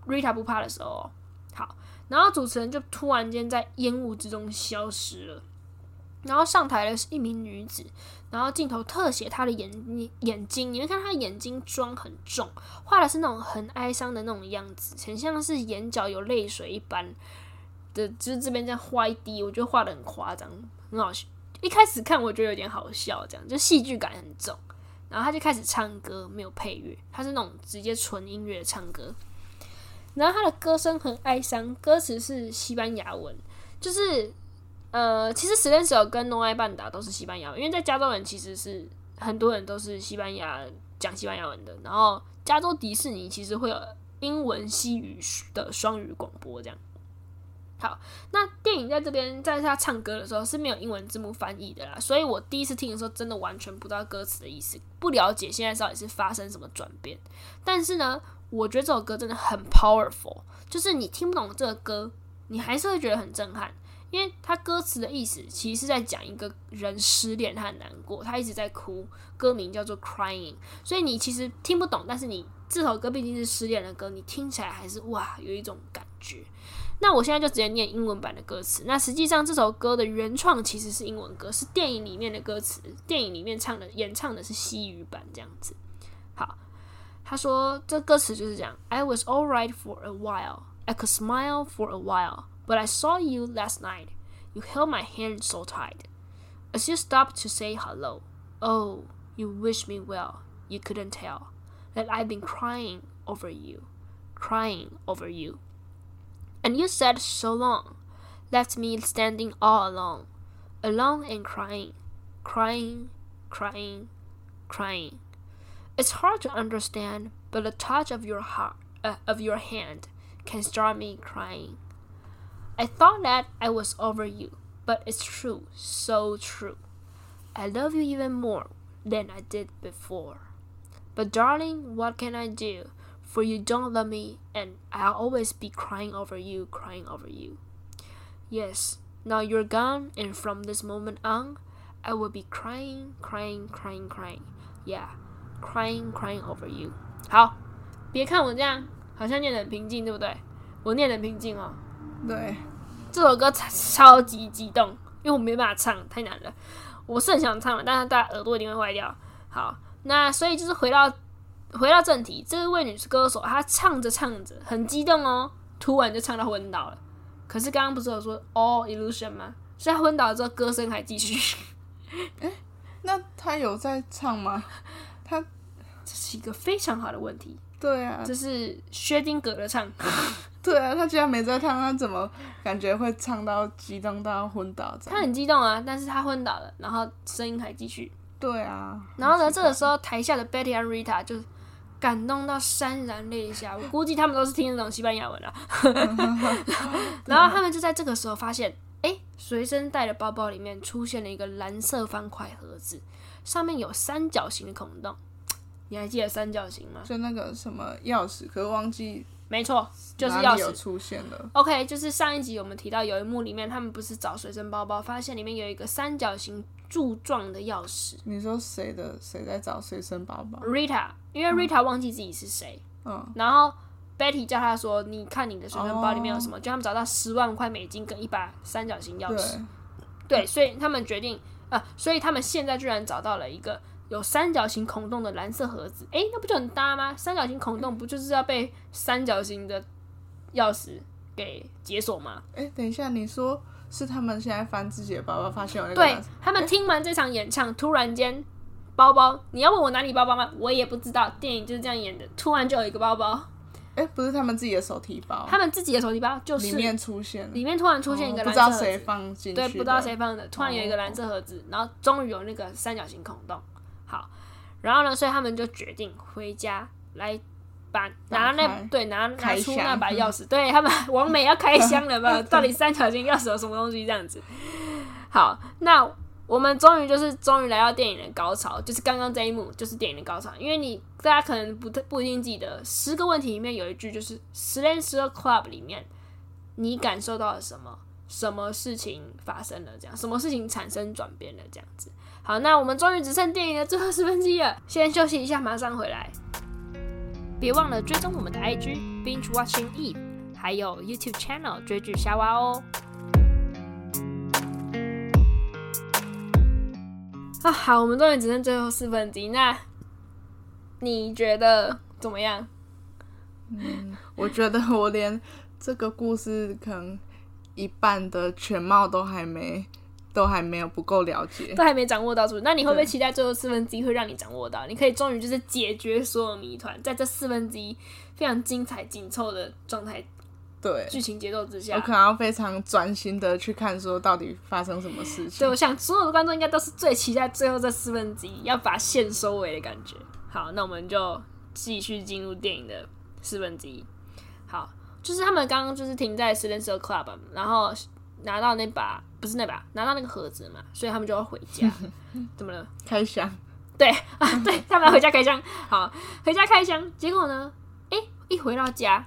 Speaker 1: Rita 不怕的时候，好，然后主持人就突然间在烟雾之中消失了，然后上台的是一名女子，然后镜头特写她的眼眼睛，你会看她眼睛妆很重，画的是那种很哀伤的那种样子，很像是眼角有泪水一般的，就是这边这样画一滴，我觉得画的很夸张，很好笑。一开始看我觉得有点好笑，这样就戏剧感很重，然后他就开始唱歌，没有配乐，他是那种直接纯音乐唱歌。然后他的歌声很哀伤，歌词是西班牙文，就是呃，其实 s l e n 跟 No hay banda 都是西班牙文，因为在加州人其实是很多人都是西班牙讲西班牙文的。然后加州迪士尼其实会有英文西语的双语广播这样。好，那电影在这边在他唱歌的时候是没有英文字幕翻译的啦，所以我第一次听的时候真的完全不知道歌词的意思，不了解现在到底是发生什么转变。但是呢。我觉得这首歌真的很 powerful，就是你听不懂这个歌，你还是会觉得很震撼，因为它歌词的意思其实是在讲一个人失恋，他很难过，他一直在哭，歌名叫做 Crying，所以你其实听不懂，但是你这首歌毕竟是失恋的歌，你听起来还是哇有一种感觉。那我现在就直接念英文版的歌词，那实际上这首歌的原创其实是英文歌，是电影里面的歌词，电影里面唱的演唱的是西语版这样子。好。他说：“这歌词就是这样。I was alright for a while, I could smile for a while, but I saw you last night. You held my hand so tight. As you stopped to say hello, oh, you wish me well. You couldn't tell. that I've been crying over you, crying over you. And you said so long, left me standing all alone, alone and crying, crying, crying, crying. It's hard to understand, but the touch of your heart, uh, of your hand, can start me crying. I thought that I was over you, but it's true, so true. I love you even more than I did before. But darling, what can I do? For you don't love me, and I'll always be crying over you, crying over you. Yes, now you're gone, and from this moment on, I will be crying, crying, crying, crying. Yeah, crying, crying over you. 好，别看我这样，好像念得很平静，对不对？我念得很平静哦。
Speaker 2: 对，
Speaker 1: 这首歌超级激动，因为我没办法唱，太难了。我是很想唱的，但是大家耳朵一定会坏掉。好，那所以就是回到回到正题，这位女歌手她唱着唱着很激动哦，突然就唱到昏倒了。可是刚刚不是有说 all illusion 吗？所以她昏倒了之后，歌声还继续。
Speaker 2: 哎，那她有在唱吗？她
Speaker 1: 这是一个非常好的问题。
Speaker 2: 对啊，
Speaker 1: 这是薛定谔的唱。
Speaker 2: 对啊，他居然没在唱，他怎么感觉会唱到激动到昏倒？
Speaker 1: 他很激动啊，但是他昏倒了，然后声音还继续。
Speaker 2: 对啊，
Speaker 1: 然后呢，这个时候台下的 Betty 和 Rita 就感动到潸然泪下，我估计他们都是听得懂西班牙文啊。然后他们就在这个时候发现，哎，随身带的包包里面出现了一个蓝色方块盒子，上面有三角形的孔洞。你还记得三角形吗？
Speaker 2: 就那个什么钥匙，可是忘记。
Speaker 1: 没错，就是钥匙
Speaker 2: 出现了。
Speaker 1: OK，就是上一集我们提到有一幕里面，他们不是找随身包包，发现里面有一个三角形柱状的钥匙。
Speaker 2: 你说谁的？谁在找随身包包
Speaker 1: ？Rita，因为 Rita 忘记自己是谁。
Speaker 2: 嗯。
Speaker 1: 然后 Betty 叫他说：“你看你的随身包里面有什么？”就、哦、他们找到十万块美金跟一把三角形钥匙。对。对，所以他们决定啊、呃，所以他们现在居然找到了一个。有三角形孔洞的蓝色盒子，诶、欸，那不就很搭吗？三角形孔洞不就是要被三角形的钥匙给解锁吗？
Speaker 2: 诶、欸，等一下，你说是他们现在翻自己的包包，发现有那个？
Speaker 1: 对，他们听完这场演唱，欸、突然间包包，你要问我哪里包包吗？我也不知道，电影就是这样演的，突然就有一个包包。
Speaker 2: 诶、欸，不是他们自己的手提包，
Speaker 1: 他们自己的手提包就是
Speaker 2: 里面出现，
Speaker 1: 里面突然出现一个蓝色盒子，
Speaker 2: 不知道谁放进去，
Speaker 1: 对，不知道谁放的，突然有一个蓝色盒子，然后终于有那个三角形孔洞，好。然后呢，所以他们就决定回家来把拿那对拿拿出那把钥匙，对他们王美要开箱了吧？到底三角形钥匙有什么东西？这样子。好，那我们终于就是终于来到电影的高潮，就是刚刚这一幕就是电影的高潮。因为你大家可能不不一定记得，十个问题里面有一句就是《Silencio Club》里面，你感受到了什么？什么事情发生了？这样，什么事情产生转变了？这样子。好，那我们终于只剩电影的最后十分之一了，先休息一下，马上回来。别忘了追踪我们的 IG Binge Watching Eve，还有 YouTube Channel 追剧瞎挖哦。啊，好，我们终于只剩最后四分之一，那你觉得怎么样？
Speaker 2: 嗯，我觉得我连这个故事可能。一半的全貌都还没，都还没有不够了解，
Speaker 1: 都还没掌握到。那你会不会期待最后四分之一会让你掌握到？你可以终于就是解决所有谜团，在这四分之一非常精彩紧凑的状态，
Speaker 2: 对
Speaker 1: 剧情节奏之下，
Speaker 2: 我可能要非常专心的去看，说到底发生什么事情。
Speaker 1: 对，我想所有的观众应该都是最期待最后这四分之一要把线收尾的感觉。好，那我们就继续进入电影的四分之一。好。就是他们刚刚就是停在 Silencio Club，然后拿到那把不是那把拿到那个盒子嘛，所以他们就要回家。怎么了？
Speaker 2: 开箱。
Speaker 1: 对啊，对，他们要回家开箱。好，回家开箱。结果呢？哎，一回到家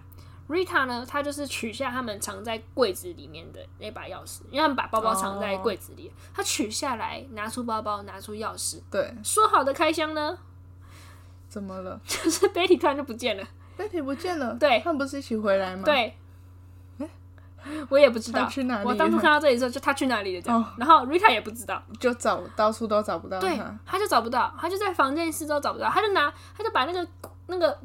Speaker 1: ，Rita 呢，她就是取下他们藏在柜子里面的那把钥匙，因为他们把包包藏在柜子里。她取下来，拿出包包，拿出钥匙。
Speaker 2: 对，
Speaker 1: 说好的开箱呢？
Speaker 2: 怎么了？
Speaker 1: 就是 Betty 突然就不见了。
Speaker 2: Betty 不见了，
Speaker 1: 对，
Speaker 2: 他们不是一起回来吗？
Speaker 1: 对，我也不知道
Speaker 2: 去哪里。
Speaker 1: 我当初看到这里的时候，就他去哪里了这样。哦、然后 Rita 也不知道，
Speaker 2: 就找到处都找不到他。
Speaker 1: 对，他就找不到，他就在房间四周找不到，他就拿，他就把那个那个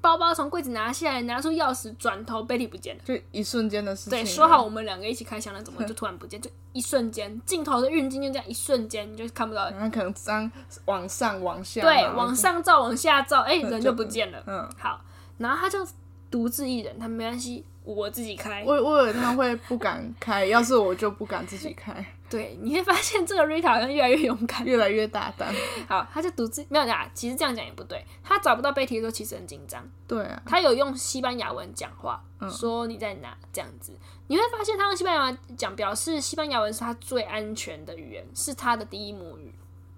Speaker 1: 包包从柜子拿下来，拿出钥匙，转头，Betty 不见了，
Speaker 2: 就一瞬间的事情。
Speaker 1: 对，说好我们两个一起开箱了，怎么就突然不见？就一瞬间，镜头的运镜就这样一瞬间，你就看不到。
Speaker 2: 然后可能张往上往下，
Speaker 1: 对，往上照，往下照，哎、欸，人就不见了。
Speaker 2: 嗯，
Speaker 1: 好，然后他就独自一人，他没关系。我自己开，
Speaker 2: 我我以为他会不敢开，要是我就不敢自己开。
Speaker 1: 对，你会发现这个 Rita 好像越来越勇敢，
Speaker 2: 越来越大胆。
Speaker 1: 好，他就独自没有啦。其实这样讲也不对，他找不到 Betty 的时候，其实很紧张。
Speaker 2: 对啊，
Speaker 1: 他有用西班牙文讲话，嗯、说你在哪这样子。你会发现他用西班牙文讲，表示西班牙文是他最安全的语言，是他的第一母语，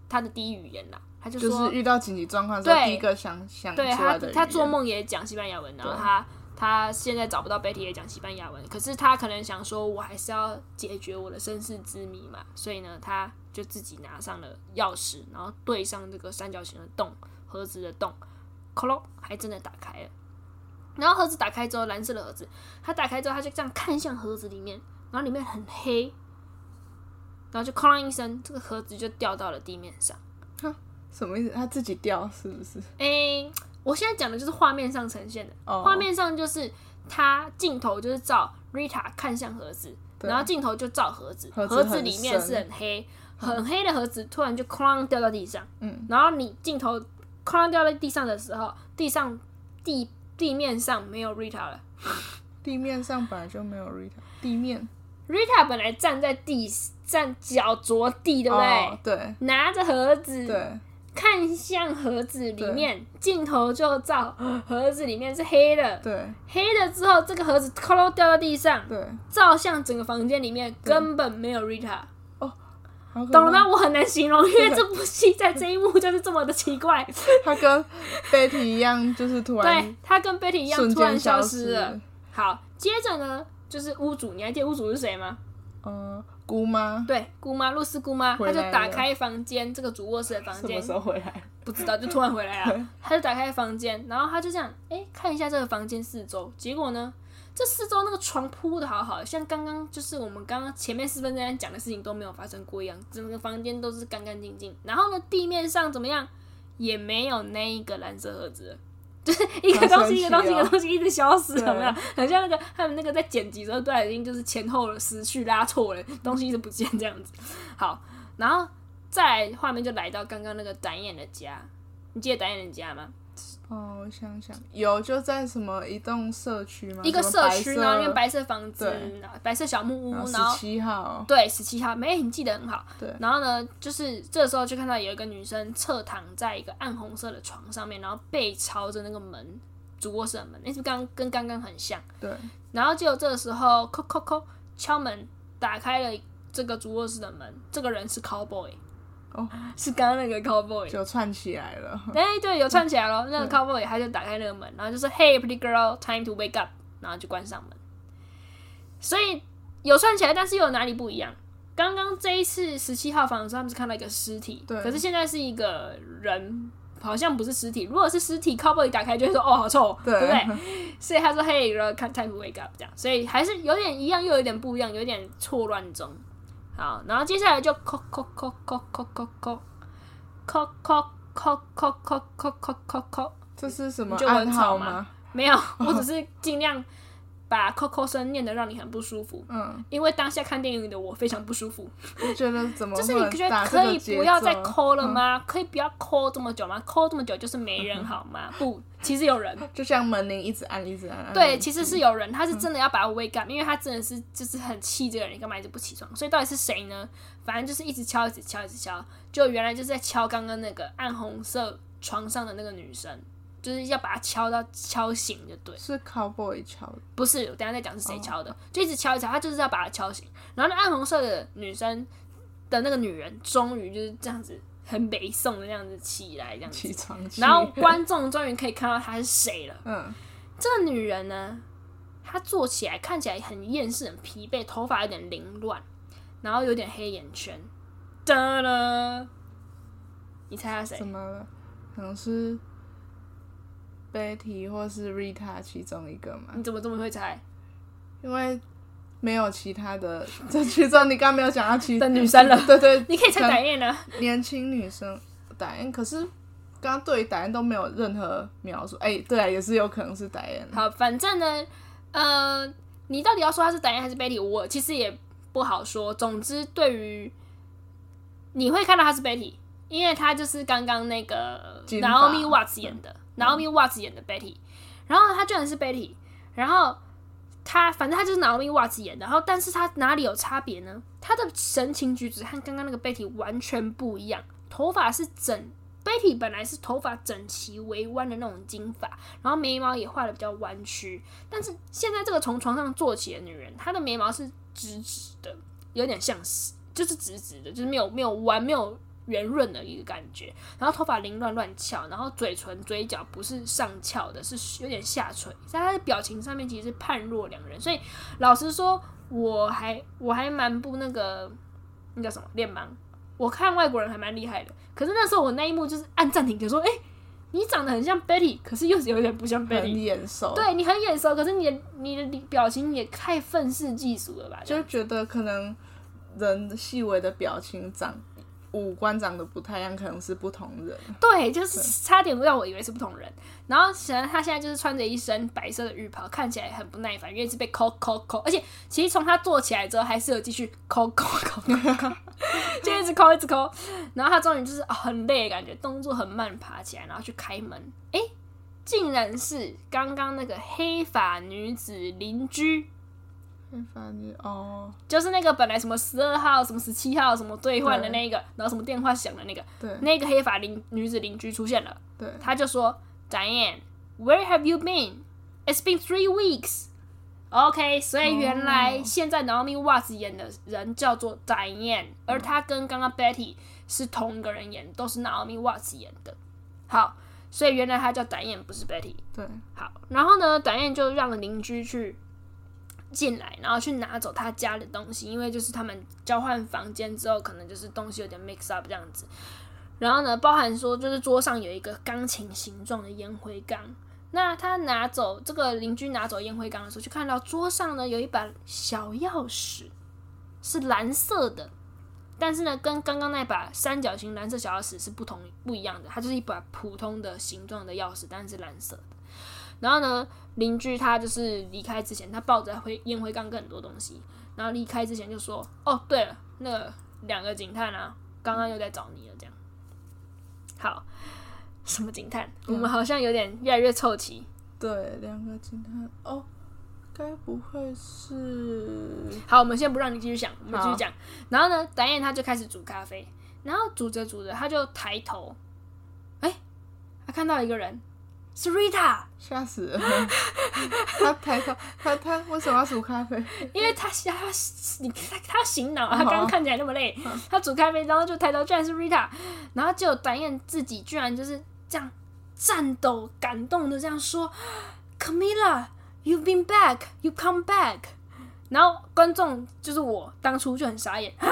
Speaker 1: 他的第一语言啦。他就说，
Speaker 2: 就是遇到紧急状况的时候，第一个想想出来的。
Speaker 1: 对他，他做梦也讲西班牙文，然后他。他现在找不到 Betty 也讲西班牙文，可是他可能想说，我还是要解决我的身世之谜嘛，所以呢，他就自己拿上了钥匙，然后对上这个三角形的洞，盒子的洞，咯咯，还真的打开了。然后盒子打开之后，蓝色的盒子，他打开之后，他就这样看向盒子里面，然后里面很黑，然后就哐啷一声，这个盒子就掉到了地面上。
Speaker 2: 哈，什么意思？他自己掉是不是？
Speaker 1: 诶、欸。我现在讲的就是画面上呈现的，画、oh. 面上就是他镜头就是照 Rita 看向盒子，然后镜头就照盒子，盒子，里面是很黑，很黑的盒子突然就哐掉到地上，嗯，然后你镜头哐掉在地上的时候，地上地地面上没有 Rita 了，
Speaker 2: 地面上本来就没有 Rita，地面
Speaker 1: Rita 本来站在地站脚着地，对不对？Oh,
Speaker 2: 对，
Speaker 1: 拿着盒子，
Speaker 2: 对。
Speaker 1: 看向盒子里面，镜头就照盒子里面是黑的，
Speaker 2: 对，
Speaker 1: 黑的之后，这个盒子咔咯掉到地上，
Speaker 2: 对，
Speaker 1: 照向整个房间里面根本没有 Rita，哦，懂了吗？我很难形容，因为这部戏在这一幕就是这么的奇怪，
Speaker 2: 他跟 Betty 一样，就是突然，
Speaker 1: 对，他跟 Betty 一样突然消失了。好，接着呢，就是屋主，你还记得屋主是谁吗？
Speaker 2: 嗯。姑妈
Speaker 1: 对，姑妈露丝姑妈，她就打开房间，这个主卧室的房间。
Speaker 2: 什么时候回来？
Speaker 1: 不知道，就突然回来了。她就打开房间，然后她就这样，哎、欸，看一下这个房间四周。结果呢，这四周那个床铺的好好，像刚刚就是我们刚刚前面四分钟讲的事情都没有发生过一样，整个房间都是干干净净。然后呢，地面上怎么样，也没有那一个蓝色盒子。就是一个东西，一个东西，一个东西一直消失，有没有？很像那个他们那个在剪辑的时候，都已经就是前后了时序拉错了，东西一直不见这样子。好，然后再画面就来到刚刚那个展演的家，你记得展演的家吗？
Speaker 2: 哦，我想想，有就在什么一栋社区吗？
Speaker 1: 一个社区，然后因为白色房子，白色小木屋，然后
Speaker 2: 十七号，
Speaker 1: 对，十七号，没，你记得很好。
Speaker 2: 对，
Speaker 1: 然后呢，就是这时候就看到有一个女生侧躺在一个暗红色的床上面，然后背朝着那个门，主卧室的门，那是刚跟刚刚很像。
Speaker 2: 对，
Speaker 1: 然后就这时候，叩叩叩，敲门，打开了这个主卧室的门，这个人是 Cowboy。
Speaker 2: 哦，
Speaker 1: 是刚刚那个 cowboy
Speaker 2: 就串起来了。
Speaker 1: 哎、欸，对，有串起来了。那个 cowboy 他就打开那个门，然后就说：“Hey, pretty girl, time to wake up。”然后就关上门。所以有串起来，但是又有哪里不一样？刚刚这一次十七号房的时候，他们是看到一个尸体，对。可是现在是一个人，好像不是尸体。如果是尸体，cowboy 一打开就会说：“哦，好臭，对，对不对？” 所以他说：“Hey, girl, time to wake up。”这样，所以还是有点一样，又有点不一样，有点错乱中。好，然后接下来就扣扣扣扣扣扣扣扣扣扣扣扣扣扣扣扣，
Speaker 2: 这是什么暗号吗？
Speaker 1: 没有，我只是尽量把叩叩声念得让你很不舒服。嗯，因为当下看电影的我非常不舒服。
Speaker 2: 我觉得怎么
Speaker 1: 就是你觉得可以不要再抠了吗？可以不要抠这么久吗？抠这么久就是没人 好吗？不，其实有人，
Speaker 2: 就像门铃一直按一直按。
Speaker 1: 对，其实是有人，他是真的要把我 wake up，因为他真的是就是很气这个人，你干嘛一直不起床？所以到底是谁呢？反正就是一直敲，一直敲，一直敲。就原来就是在敲刚刚那个暗红色床上的那个女生，就是要把它敲到敲醒，就对。
Speaker 2: 是 cowboy 敲的？
Speaker 1: 不是，我等下再讲是谁敲的。Oh. 就一直敲一敲，他就是要把她敲醒。然后那暗红色的女生的那个女人，终于就是这样子很北宋的那样子起来，这样子
Speaker 2: 起床。
Speaker 1: 然后观众终于可以看到她是谁了。嗯，这个女人呢，她坐起来看起来很厌世、很疲惫，头发有点凌乱。然后有点黑眼圈，哒了，你猜她谁？
Speaker 2: 怎么了？可能是 Betty 或是 Rita 其中一个嘛？
Speaker 1: 你怎么这么会猜？
Speaker 2: 因为没有其他的，这其中你刚刚没有讲到其他
Speaker 1: 的女生了。
Speaker 2: 对 对，
Speaker 1: 你可以猜导演呢？
Speaker 2: 年轻女生导演，可是刚刚对于戴安都没有任何描述。哎、欸，对啊，也是有可能是戴安。
Speaker 1: 好，反正呢，呃，你到底要说她是戴安还是 Betty？我其实也不好说。总之，对于你会看到她是 Betty，因为他就是刚刚那个 Naomi Watts 演的，Naomi Watts 演的 Betty，然后他居然是 Betty，然后。他反正他就是 Naomi Watts 演的，然后但是他哪里有差别呢？他的神情举止和刚刚那个 Betty 完全不一样。头发是整，Betty 本来是头发整齐微弯的那种金发，然后眉毛也画的比较弯曲。但是现在这个从床上坐起的女人，她的眉毛是直直的，有点像是就是直直的，就是没有没有弯没有。圆润的一个感觉，然后头发凌乱乱翘，然后嘴唇、嘴角不是上翘的，是有点下垂，在他的表情上面其实是判若两人。所以老实说，我还我还蛮不那个那叫什么脸盲，我看外国人还蛮厉害的。可是那时候我那一幕就是按暂停，就说：“哎、欸，你长得很像 Betty，可是又是有点不像 Betty。”
Speaker 2: 很眼熟，
Speaker 1: 对你很眼熟，可是你的你的表情也太愤世嫉俗了吧？
Speaker 2: 就觉得可能人细微的表情长。五官长得不太一样，可能是不同人。
Speaker 1: 对，就是差点让我以为是不同人。然后，显然他现在就是穿着一身白色的浴袍，看起来很不耐烦，因为是被抠抠抠。而且，其实从他坐起来之后，还是有继续抠抠抠，就一直抠一直抠。然后他终于就是很累的感觉，动作很慢，爬起来，然后去开门。哎，竟然是刚刚那个黑发女子邻居。
Speaker 2: 哦，
Speaker 1: 就是那个本来什么十二号、什么十七号、什么兑换的那个，然后什么电话响的那个，
Speaker 2: 对，
Speaker 1: 那个黑发邻女子邻居出现了，
Speaker 2: 对，
Speaker 1: 他就说：“Diane，where have you been? It's been three weeks.” OK，所以原来现在 Naomi Watts 演的人叫做 Diane，而她跟刚刚 Betty 是同一个人演，都是 Naomi Watts 演的。好，所以原来她叫 Diane，不是 Betty。
Speaker 2: 对，
Speaker 1: 好，然后呢，Diane 就让邻居去。进来，然后去拿走他家的东西，因为就是他们交换房间之后，可能就是东西有点 mix up 这样子。然后呢，包含说就是桌上有一个钢琴形状的烟灰缸。那他拿走这个邻居拿走烟灰缸的时候，就看到桌上呢有一把小钥匙，是蓝色的，但是呢跟刚刚那把三角形蓝色小钥匙是不同不一样的，它就是一把普通的形状的钥匙，但是蓝色。然后呢，邻居他就是离开之前，他抱着灰烟灰缸跟很多东西。然后离开之前就说：“哦，对了，那个两个警探啊，刚刚又在找你了。”这样。好，什么警探？我们好像有点越来越凑齐。
Speaker 2: 对，两个警探。哦，该不会是……
Speaker 1: 好，我们先不让你继续想，我们继续讲。然后呢，导演他就开始煮咖啡，然后煮着煮着，他就抬头，哎，他看到一个人。是 Rita，
Speaker 2: 吓死 了！他抬头，他他为什么要煮咖啡？
Speaker 1: 因为他他你他他醒脑，他刚刚看起来那么累，他煮咖啡，然后就抬头，居然是 Rita，然后就有导演自己居然就是这样颤抖、感动的这样说：“Camilla，you've been back，you come back。”然后观众就是我当初就很傻眼啊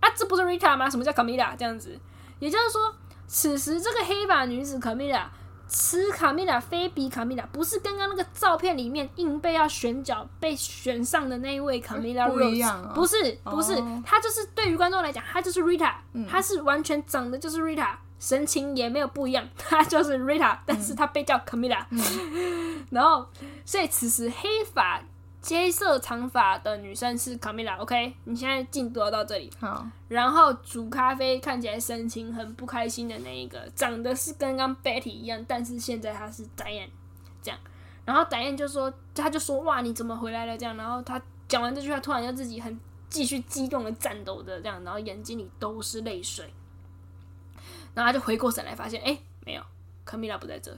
Speaker 1: 啊，这不是 Rita 吗？什么叫 Camilla？这样子，也就是说，此时这个黑发女子 Camilla。此卡米拉非彼卡米拉，不是刚刚那个照片里面硬被要选角被选上的那一位卡米拉。不一样，不是不是，他就是对于观众来讲，他就是 Rita，她是完全长得就是 Rita，神情也没有不一样，他就是 Rita，但是他被叫卡米拉。然后，所以此时黑发。黑色长发的女生是卡米拉，OK？你现在进度要到这里。
Speaker 2: 好，
Speaker 1: 然后煮咖啡看起来神情很不开心的那一个，长得是跟刚 Betty 一样，但是现在她是 Diane，这样。然后 Diane 就说，他就说，哇，你怎么回来了？这样。然后他讲完这句话，突然就自己很继续激动的颤抖的这样，然后眼睛里都是泪水。然后他就回过神来，发现，哎，没有，卡米拉不在这。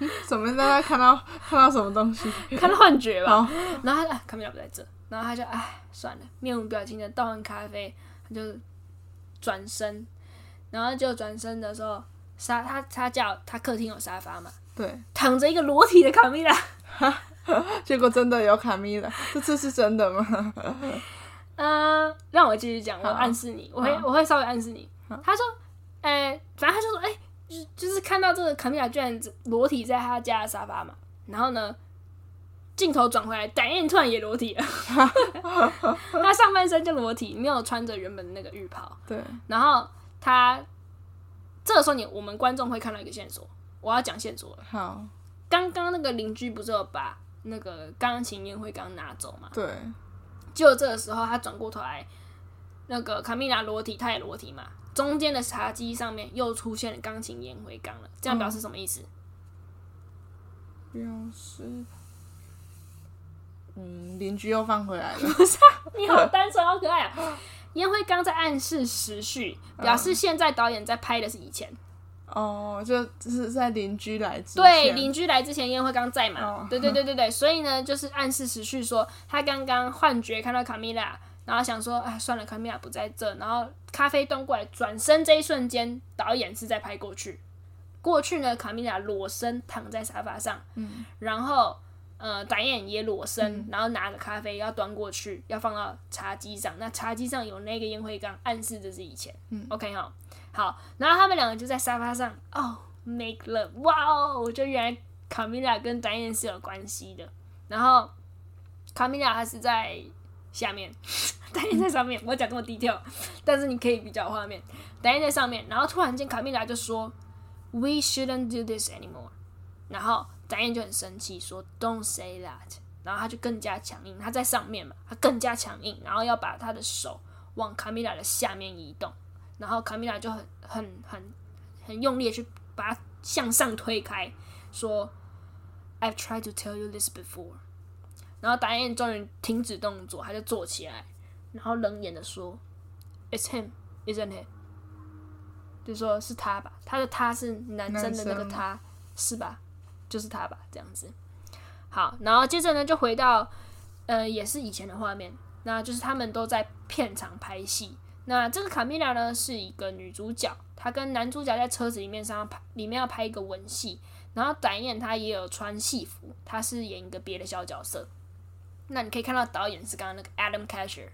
Speaker 2: 怎么大家看到看到什么东西？
Speaker 1: 看到幻觉吧。然后他卡米拉不在这，然后他就哎算了，面无表情的倒完咖啡，他就转身，然后就转身的时候，沙他他叫他客厅有沙发嘛，
Speaker 2: 对，
Speaker 1: 躺着一个裸体的卡米拉，
Speaker 2: 结果真的有卡米拉，这次是真的吗？
Speaker 1: 嗯、呃，让我继续讲，我暗示你，我会我会稍微暗示你。他说，哎、欸，反正他就说，哎、欸。就就是看到这个卡米拉居然裸体在他家的沙发嘛，然后呢，镜头转回来，戴燕突然也裸体了，他上半身就裸体，没有穿着原本的那个浴袍。
Speaker 2: 对，
Speaker 1: 然后他这个时候你我们观众会看到一个线索，我要讲线索了。
Speaker 2: 好，
Speaker 1: 刚刚那个邻居不是有把那个钢琴烟灰缸拿走嘛？
Speaker 2: 对。
Speaker 1: 就这个时候，他转过头来，那个卡米拉裸体，他也裸体嘛。中间的茶几上面又出现了钢琴烟灰缸了，这样表示什么意思？
Speaker 2: 表示，嗯，邻居又放回来了。
Speaker 1: 不是，你好单纯，好可爱啊！烟灰缸在暗示时序，表示现在导演在拍的是以前。
Speaker 2: 哦，就就是在邻居来之前。
Speaker 1: 对，邻居来之前烟灰缸在嘛？
Speaker 2: 哦、
Speaker 1: 对对对对对，所以呢，就是暗示时序说他刚刚幻觉看到卡米拉。然后想说，哎，算了，卡米拉不在这。然后咖啡端过来，转身这一瞬间，导演是在拍过去。过去呢，卡米拉裸身躺在沙发上，嗯，然后呃，导演也裸身，嗯、然后拿着咖啡要端过去，要放到茶几上。那茶几上有那个烟灰缸，暗示这是以前。嗯，OK 哈，好。然后他们两个就在沙发上，哦，make love，哇哦，我觉得原来卡米拉跟导演是有关系的。然后卡米拉还是在下面。导演在上面，我讲这么低调，但是你可以比较画面。导演在上面，然后突然间卡米拉就说：“We shouldn't do this anymore。”然后导演就很生气，说：“Don't say that。”然后他就更加强硬，他在上面嘛，他更加强硬，然后要把他的手往卡米拉的下面移动，然后卡米拉就很很很很用力的去把他向上推开，说：“I've tried to tell you this before。”然后导演终于停止动作，他就坐起来。然后冷眼的说：“It's him, isn't it？” 就说是他吧，他的他是男生的那个他，是吧？就是他吧，这样子。好，然后接着呢，就回到呃，也是以前的画面，那就是他们都在片场拍戏。那这个卡米拉呢，是一个女主角，她跟男主角在车子里面上拍，里面要拍一个吻戏。然后导演他也有穿戏服，他是演一个别的小角色。那你可以看到导演是刚刚那个 Adam Casher。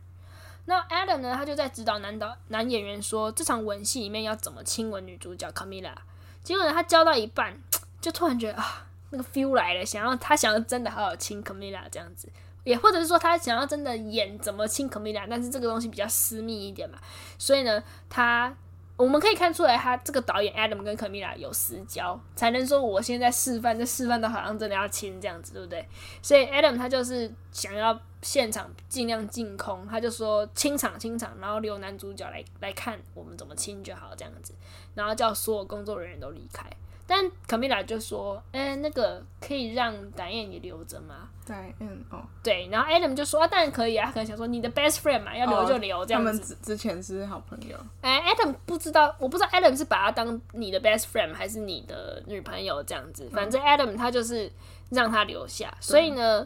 Speaker 1: 那 Adam 呢？他就在指导男导男演员说，这场吻戏里面要怎么亲吻女主角 Camila。结果呢，他教到一半，就突然觉得啊，那个 feel 来了，想要他想要真的好好亲 Camila 这样子，也或者是说他想要真的演怎么亲 Camila，但是这个东西比较私密一点嘛，所以呢，他。我们可以看出来，他这个导演 Adam 跟 Camila 有私交，才能说我现在示范，这示范的好像真的要亲这样子，对不对？所以 Adam 他就是想要现场尽量净空，他就说清场清场，然后留男主角来来看我们怎么亲就好这样子，然后叫所有工作人员都离开。但 Camila 就说：“哎、欸，那个可以让 Diane 也留着吗？”
Speaker 2: 对，嗯，哦，
Speaker 1: 对。然后 Adam 就说：“啊，当然可以啊。”他可能想说：“你的 best friend 嘛，要留就留。”这样子。他
Speaker 2: 们之之前是好朋友。
Speaker 1: 哎、欸、，Adam 不知道，我不知道 Adam 是把他当你的 best friend 还是你的女朋友这样子。反正 Adam 他就是让他留下，嗯、所以呢，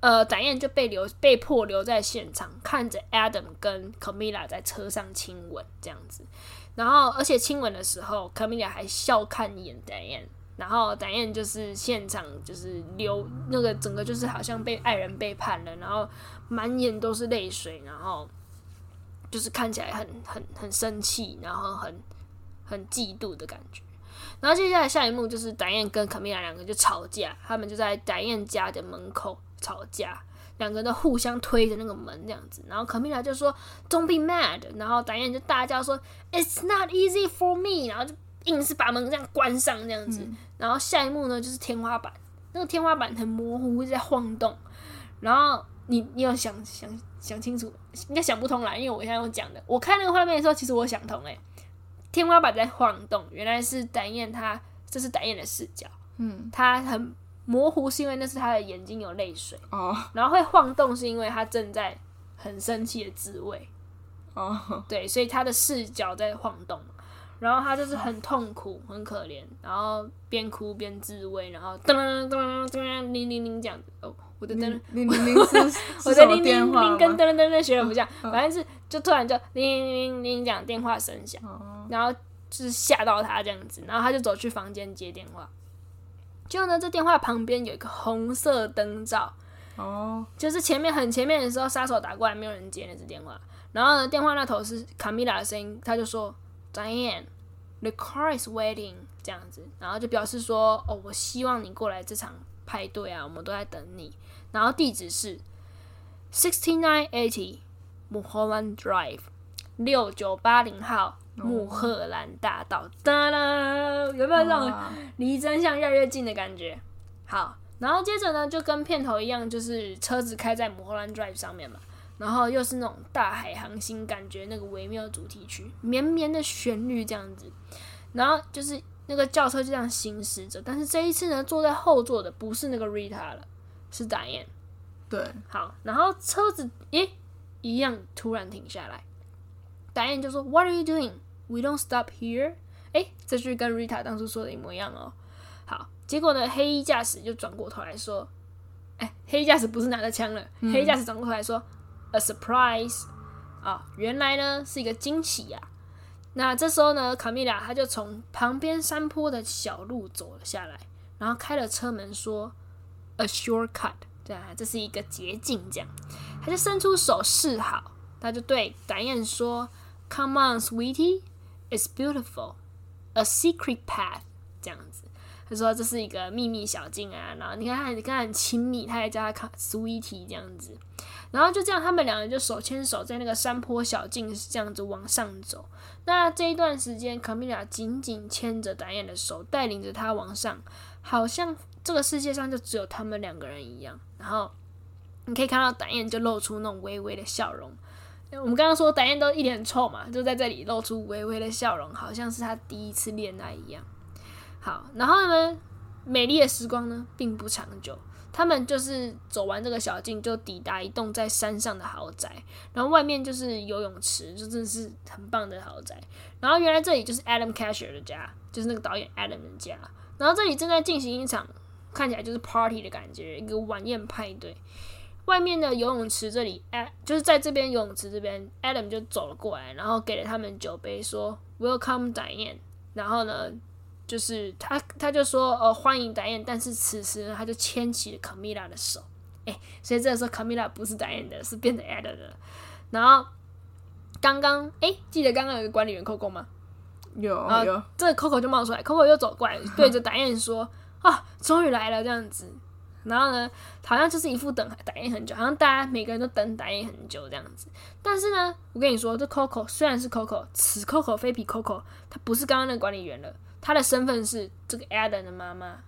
Speaker 1: 呃，Diane 就被留被迫留在现场，看着 Adam 跟 Camila 在车上亲吻这样子。然后，而且亲吻的时候，Camila 还笑看一眼 Diane，然后戴燕就是现场就是流那个整个就是好像被爱人背叛了，然后满眼都是泪水，然后就是看起来很很很生气，然后很很嫉妒的感觉。然后接下来下一幕就是戴燕跟卡米拉两个就吵架，他们就在戴燕家的门口吵架。两个人都互相推着那个门这样子，然后卡米拉就说 "Don't be mad"，然后导演就大叫说 "It's not easy for me"，然后就硬是把门这样关上这样子。嗯、然后下一幕呢就是天花板，那个天花板很模糊，一直在晃动。然后你你有想想想清楚，应该想不通啦，因为我现在用讲的。我看那个画面的时候，其实我想通诶、欸，天花板在晃动，原来是导演他这是导演的视角，嗯，他很。模糊是因为那是他的眼睛有泪水，oh. 然后会晃动是因为他正在很生气的自慰，oh. 对，所以他的视角在晃动，然后他就是很痛苦、很可怜，然后边哭边自慰，然后噔噔噔噔噔铃铃铃这样子。哦，我的噔铃铃铃是 我的铃铃铃跟噔噔噔噔学的不像，oh. 反正是就突然就铃铃铃铃这样电话声响，oh. 然后就是吓到他这样子，然后他就走去房间接电话。就呢，这电话旁边有一个红色灯罩，哦，oh. 就是前面很前面的时候，杀手打过来，没有人接那只电话。然后呢，电话那头是卡米拉的声音，他就说：“Diane，the car is waiting。”这样子，然后就表示说：“哦，我希望你过来这场派对啊，我们都在等你。”然后地址是 sixty nine eighty Mulholland Drive，六九八零号穆赫兰大道。哒啦，有没有这种离真相越来越近的感觉？好，然后接着呢，就跟片头一样，就是车子开在穆赫兰 Drive 上面嘛，然后又是那种大海航行感觉，那个微妙的主题曲，绵绵的旋律这样子，然后就是那个轿车就这样行驶着，但是这一次呢，坐在后座的不是那个 Rita 了，是 Diane。
Speaker 2: 对，
Speaker 1: 好，然后车子咦一样突然停下来，Diane 就说 What are you doing? We don't stop here。诶，这句跟 Rita 当初说的一模一样哦。好，结果呢，黑衣驾驶就转过头来说，诶，黑衣驾驶不是拿着枪了，嗯、黑衣驾驶转过头来说 A surprise 啊、哦，原来呢是一个惊喜呀、啊。那这时候呢，卡米拉他就从旁边山坡的小路走了下来，然后开了车门说 A shortcut。对啊，这是一个捷径，这样，他就伸出手示好，他就对达燕说：“Come on, sweetie, it's beautiful, a secret path。”这样子，他说这是一个秘密小径啊。然后你看他，你看很亲密，他还叫他 sweetie 这样子。然后就这样，他们两个人就手牵手在那个山坡小径这样子往上走。那这一段时间，卡米拉紧紧牵着达燕的手，带领着他往上，好像。这个世界上就只有他们两个人一样，然后你可以看到达燕就露出那种微微的笑容。我们刚刚说导演都一脸臭嘛，就在这里露出微微的笑容，好像是他第一次恋爱一样。好，然后呢，美丽的时光呢并不长久，他们就是走完这个小径，就抵达一栋在山上的豪宅，然后外面就是游泳池，就真的是很棒的豪宅。然后原来这里就是 Adam Casher 的家，就是那个导演 Adam 的家。然后这里正在进行一场。看起来就是 party 的感觉，一个晚宴派对。外面的游泳池这里，哎，就是在这边游泳池这边，Adam 就走了过来，然后给了他们酒杯，说 Welcome Diane。然后呢，就是他他就说呃，欢迎 Diane。但是此时呢，他就牵起了 Camilla 的手，哎，所以这个时候 Camilla 不是 Diane 的，是变成 Adam 的。然后刚刚哎，记得刚刚有个管理员 Coco 吗？
Speaker 2: 有有，
Speaker 1: 这个 Coco 就冒出来，Coco 又走过来，对着 Diane 说。啊，终于来了这样子，然后呢，好像就是一副等打印很久，好像大家每个人都等打印很久这样子。但是呢，我跟你说，这 Coco 虽然是 Coco，此 Coco 非彼 Coco，他不是刚刚那个管理员了，他的身份是这个 Adam 的妈妈。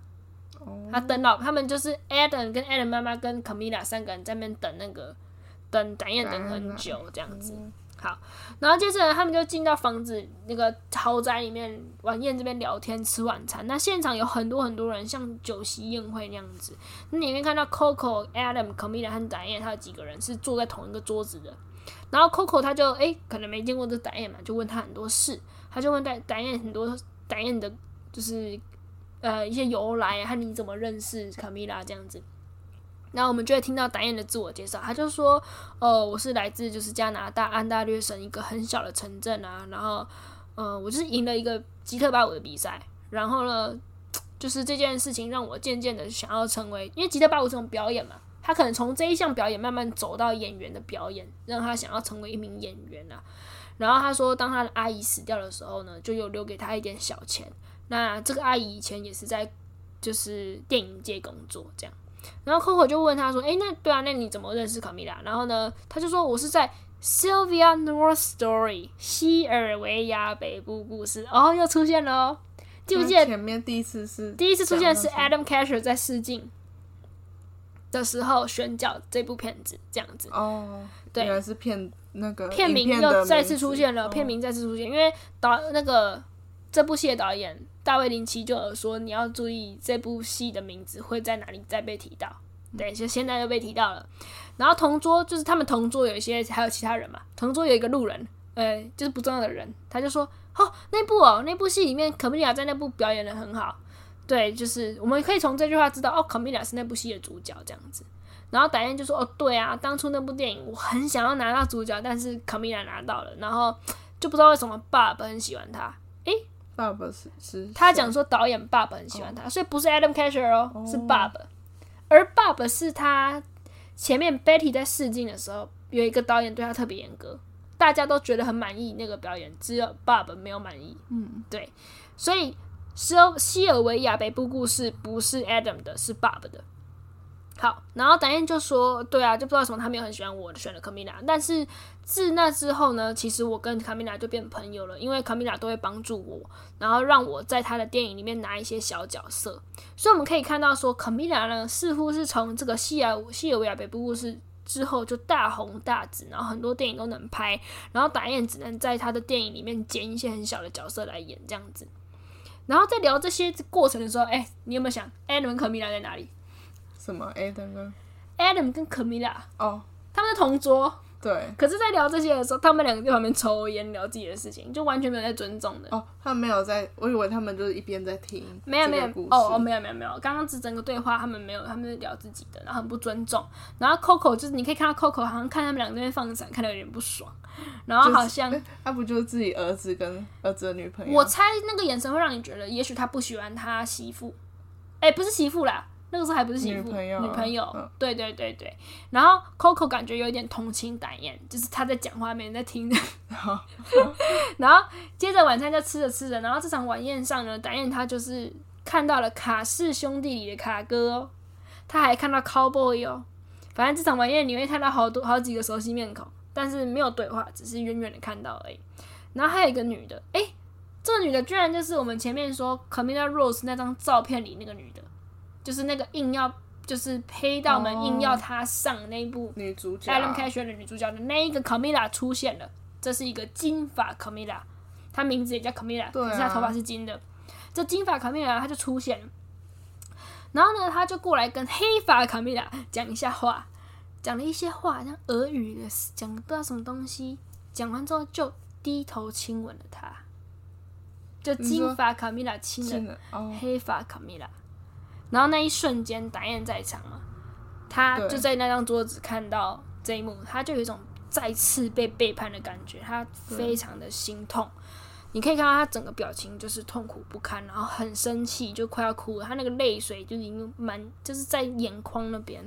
Speaker 1: 他等老他们就是 Adam 跟 Adam 妈妈跟 Camilla 三个人在那边等那个等打印等很久这样子。好，然后接着他们就进到房子那个豪宅里面，晚宴这边聊天吃晚餐。那现场有很多很多人，像酒席宴会那样子。那你可以看到 Coco、Adam、Camilla 和 Diane 他有几个人是坐在同一个桌子的。然后 Coco 他就诶可能没见过这展燕嘛，就问他很多事。他就问 Diane 很多展燕的，就是呃一些由来和你怎么认识 Camila 这样子。然后我们就会听到导演的自我介绍，他就说：“哦，我是来自就是加拿大安大略省一个很小的城镇啊，然后，呃，我就是赢了一个吉特巴舞的比赛，然后呢，就是这件事情让我渐渐的想要成为，因为吉特巴舞这种表演嘛，他可能从这一项表演慢慢走到演员的表演，让他想要成为一名演员啊。然后他说，当他的阿姨死掉的时候呢，就有留给他一点小钱。那这个阿姨以前也是在就是电影界工作，这样。”然后 Coco 就问他说：“诶，那对啊，那你怎么认识卡米拉？”然后呢，他就说：“我是在 Sylvia North Story 西尔维亚北部故事。”哦，又出现了哦，记不记得前面第一次是第一次出现是 Adam Casher 在试镜的时候选角这部片子这样子哦，对，原来是片那个片名又再次出现了，片名再次出现，因为导那个这部戏的导演。大卫林奇就有说，你要注意这部戏的名字会在哪里再被提到。对，就现在又被提到了。然后同桌就是他们同桌有一些还有其他人嘛。同桌有一个路人，呃，就是不重要的人，他就说：“哦，那部哦，那部戏里面卡米拉在那部表演得很好。”对，就是我们可以从这句话知道，哦，卡米拉是那部戏的主角这样子。然后导演就说：“哦，对啊，当初那部电影我很想要拿到主角，但是卡米拉拿到了，然后就不知道为什么爸爸很喜欢他。”诶。爸爸是是，他讲说导演爸爸很喜欢他，哦、所以不是 Adam Casher 哦，哦，是爸爸。而爸爸是他前面 Betty 在试镜的时候，有一个导演对他特别严格，大家都觉得很满意那个表演，只有爸爸没有满意。嗯，对，所以西西尔维亚北部故事不是 Adam 的，是爸爸的。好，然后导演就说：“对啊，就不知道为什么他没有很喜欢我选了卡米拉。但是自那之后呢，其实我跟卡米拉就变朋友了，因为卡米拉都会帮助我，然后让我在他的电影里面拿一些小角色。所以我们可以看到说，卡米拉呢似乎是从这个西尔西尔维亚北部故事之后就大红大紫，然后很多电影都能拍，然后导演只能在他的电影里面捡一些很小的角色来演这样子。然后在聊这些过程的时候，哎，你有没有想艾伦卡米拉在哪里？”
Speaker 2: 什么 Adam 跟
Speaker 1: Adam 跟 Camilla
Speaker 2: 哦，oh,
Speaker 1: 他们是同桌。
Speaker 2: 对，
Speaker 1: 可是，在聊这些的时候，他们两个在旁边抽烟聊自己的事情，就完全没有在尊重的。
Speaker 2: 哦，oh, 他们没有在，我以为他们就是一边在听。
Speaker 1: 没有没有哦哦没有没有没有，刚刚只整个对话他们没有，他们在聊自己的，然后很不尊重。然后 Coco 就是你可以看到 Coco 好像看他们两个在那边放闪，看的有点不爽。然后好像、
Speaker 2: 就是、他不就是自己儿子跟儿子的女朋友？
Speaker 1: 我猜那个眼神会让你觉得，也许他不喜欢他媳妇。哎，不是媳妇啦。那个时候还不是媳妇，女朋友，女朋友，嗯、对对对对。然后 Coco 感觉有一点同情导演，就是他在讲话，没人在听。然后接着晚餐就吃着吃着，然后这场晚宴上呢，导演他就是看到了卡氏兄弟里的卡哥哦，他还看到 Cowboy 哦。反正这场晚宴你会看到好多好几个熟悉面孔，但是没有对话，只是远远的看到而已。然后还有一个女的，哎，这个女的居然就是我们前面说 Camilla Rose 那张照片里那个女的。就是那个硬要，就是黑道们硬要他上那一部女主角，Adam Cash 的女主角的那一个 Camilla 出现了，这是一个金发 Camilla，她名字也叫 Camilla，可是她头发是金的。这金发 Camilla 她就出现了，然后呢，他就过来跟黑发 Camilla 讲一下话，讲了一些话，像俄语的，讲不知道什么东西，讲完之后就低头亲吻了她，就金发 Camilla 亲了黑发 Camilla。然后那一瞬间，达燕在场嘛，他就在那张桌子看到这一幕，他就有一种再次被背叛的感觉，他非常的心痛。你可以看到他整个表情就是痛苦不堪，然后很生气，就快要哭了。他那个泪水就已经满，就是在眼眶那边。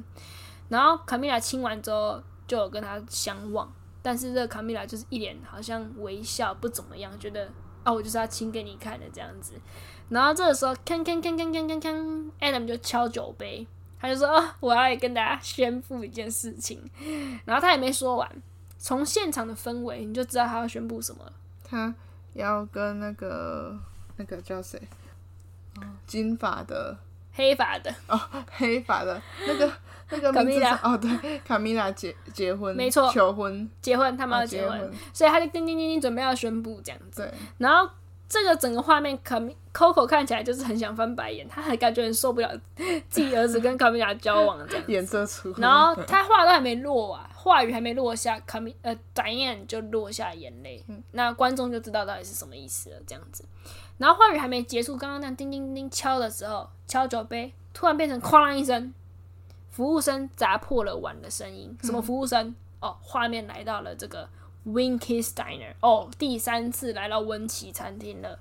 Speaker 1: 然后卡米拉亲完之后，就有跟他相望，但是这卡米拉就是一脸好像微笑，不怎么样，觉得哦，我就是要亲给你看的这样子。然后这个时候，铿铿铿铿铿铿铿，Adam 就敲酒杯，他就说：“哦，我要跟大家宣布一件事情。”然后他也没说完，从现场的氛围你就知道他要宣布什么了。
Speaker 2: 他要跟那个那个叫谁？金发的、
Speaker 1: 黑发的。
Speaker 2: 哦，黑发的。那个那个名字是哦，对，卡米拉结结婚，
Speaker 1: 没错，
Speaker 2: 求婚，
Speaker 1: 结婚，他们要结婚，所以他就叮叮叮叮准备要宣布这样子。
Speaker 2: 对，
Speaker 1: 然后。这个整个画面，卡米 Coco 看起来就是很想翻白眼，他还感觉很受不了自己儿子跟卡米拉交往这样，
Speaker 2: 颜色出。
Speaker 1: 然后他话都还没落啊，话语还没落下，卡米呃，Diane 就落下眼泪，嗯、那观众就知道到底是什么意思了，这样子。然后话语还没结束，刚刚那叮叮叮敲的时候，敲酒杯，突然变成哐啷一声，服务生砸破了碗的声音。什么服务生？嗯、哦，画面来到了这个。Winky's Diner 哦，第三次来到温奇餐厅了。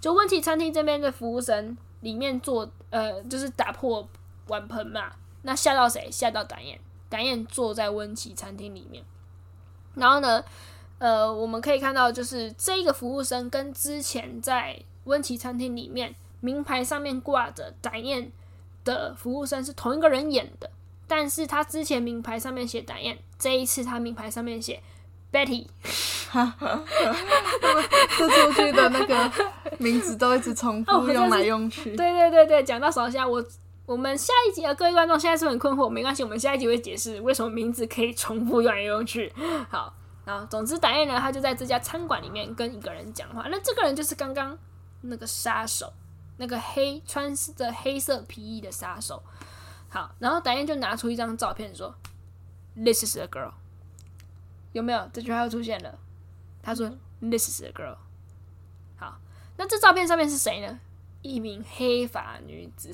Speaker 1: 就温奇餐厅这边的服务生里面做，呃，就是打破碗盆嘛。那吓到谁？吓到导演。导演坐在温奇餐厅里面。然后呢，呃，我们可以看到，就是这一个服务生跟之前在温琪餐厅里面名牌上面挂着展燕的服务生是同一个人演的。但是他之前名牌上面写展燕，这一次他名牌上面写。Betty，
Speaker 2: 这出剧的那个名字都一直重复用来用去。
Speaker 1: 哦、对对对对，讲到手下，我我们下一集啊，各位观众现在是很困惑？没关系，我们下一集会解释为什么名字可以重复用来用去。好，然后总之，导演呢，他就在这家餐馆里面跟一个人讲话。那这个人就是刚刚那个杀手，那个黑穿着黑色皮衣的杀手。好，然后导演就拿出一张照片说：“This is a girl。”有没有这句话又出现了？他说：“This is a girl。”好，那这照片上面是谁呢？一名黑发女子，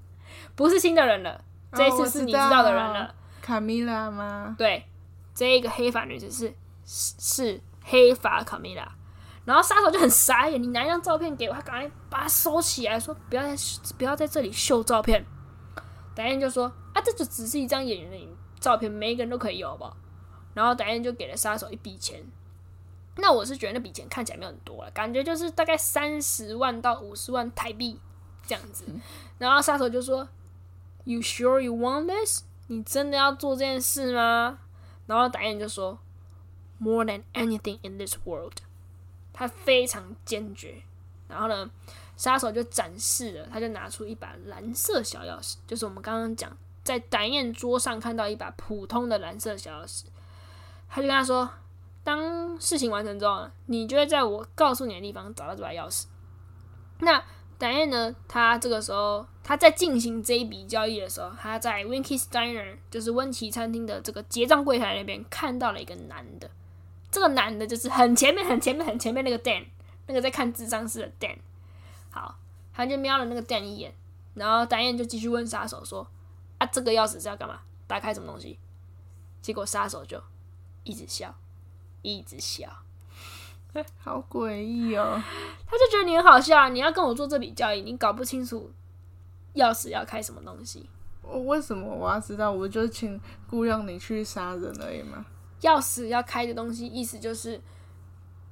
Speaker 1: 不是新的人了。这一次是你知道的人了，
Speaker 2: 卡米拉吗？
Speaker 1: 对，这一个黑发女子是是黑发卡米拉。然后杀手就很傻眼，你拿一张照片给我，他赶快把它收起来，说不要在不要在这里秀照片。导演就说：“啊，这就只是一张演员的照片，每一个人都可以有，好不好？”然后导演就给了杀手一笔钱，那我是觉得那笔钱看起来没有很多了，感觉就是大概三十万到五十万台币这样子。然后杀手就说：“：“You sure you want this？你真的要做这件事吗？”然后导演就说：“More than anything in this world。”他非常坚决。然后呢，杀手就展示了，他就拿出一把蓝色小钥匙，就是我们刚刚讲在达燕桌上看到一把普通的蓝色小钥匙。他就跟他说：“当事情完成之后呢，你就会在我告诉你的地方找到这把钥匙。”那达燕呢，他这个时候他在进行这一笔交易的时候，他在 Winky Steiner，就是温奇餐厅的这个结账柜台那边看到了一个男的。这个男的就是很前面、很前面、很前面那个 Dan。那个在看智商室的 Dan，好，他就瞄了那个 Dan 一眼，然后达燕就继续问杀手说：“啊，这个钥匙是要干嘛？打开什么东西？”结果杀手就一直笑，一直笑，
Speaker 2: 好诡异哦！
Speaker 1: 他就觉得你很好笑，你要跟我做这笔交易，你搞不清楚钥匙要开什么东西。
Speaker 2: 我为什么我要知道？我就请雇佣你去杀人而已嘛。
Speaker 1: 钥匙要开的东西，意思就是。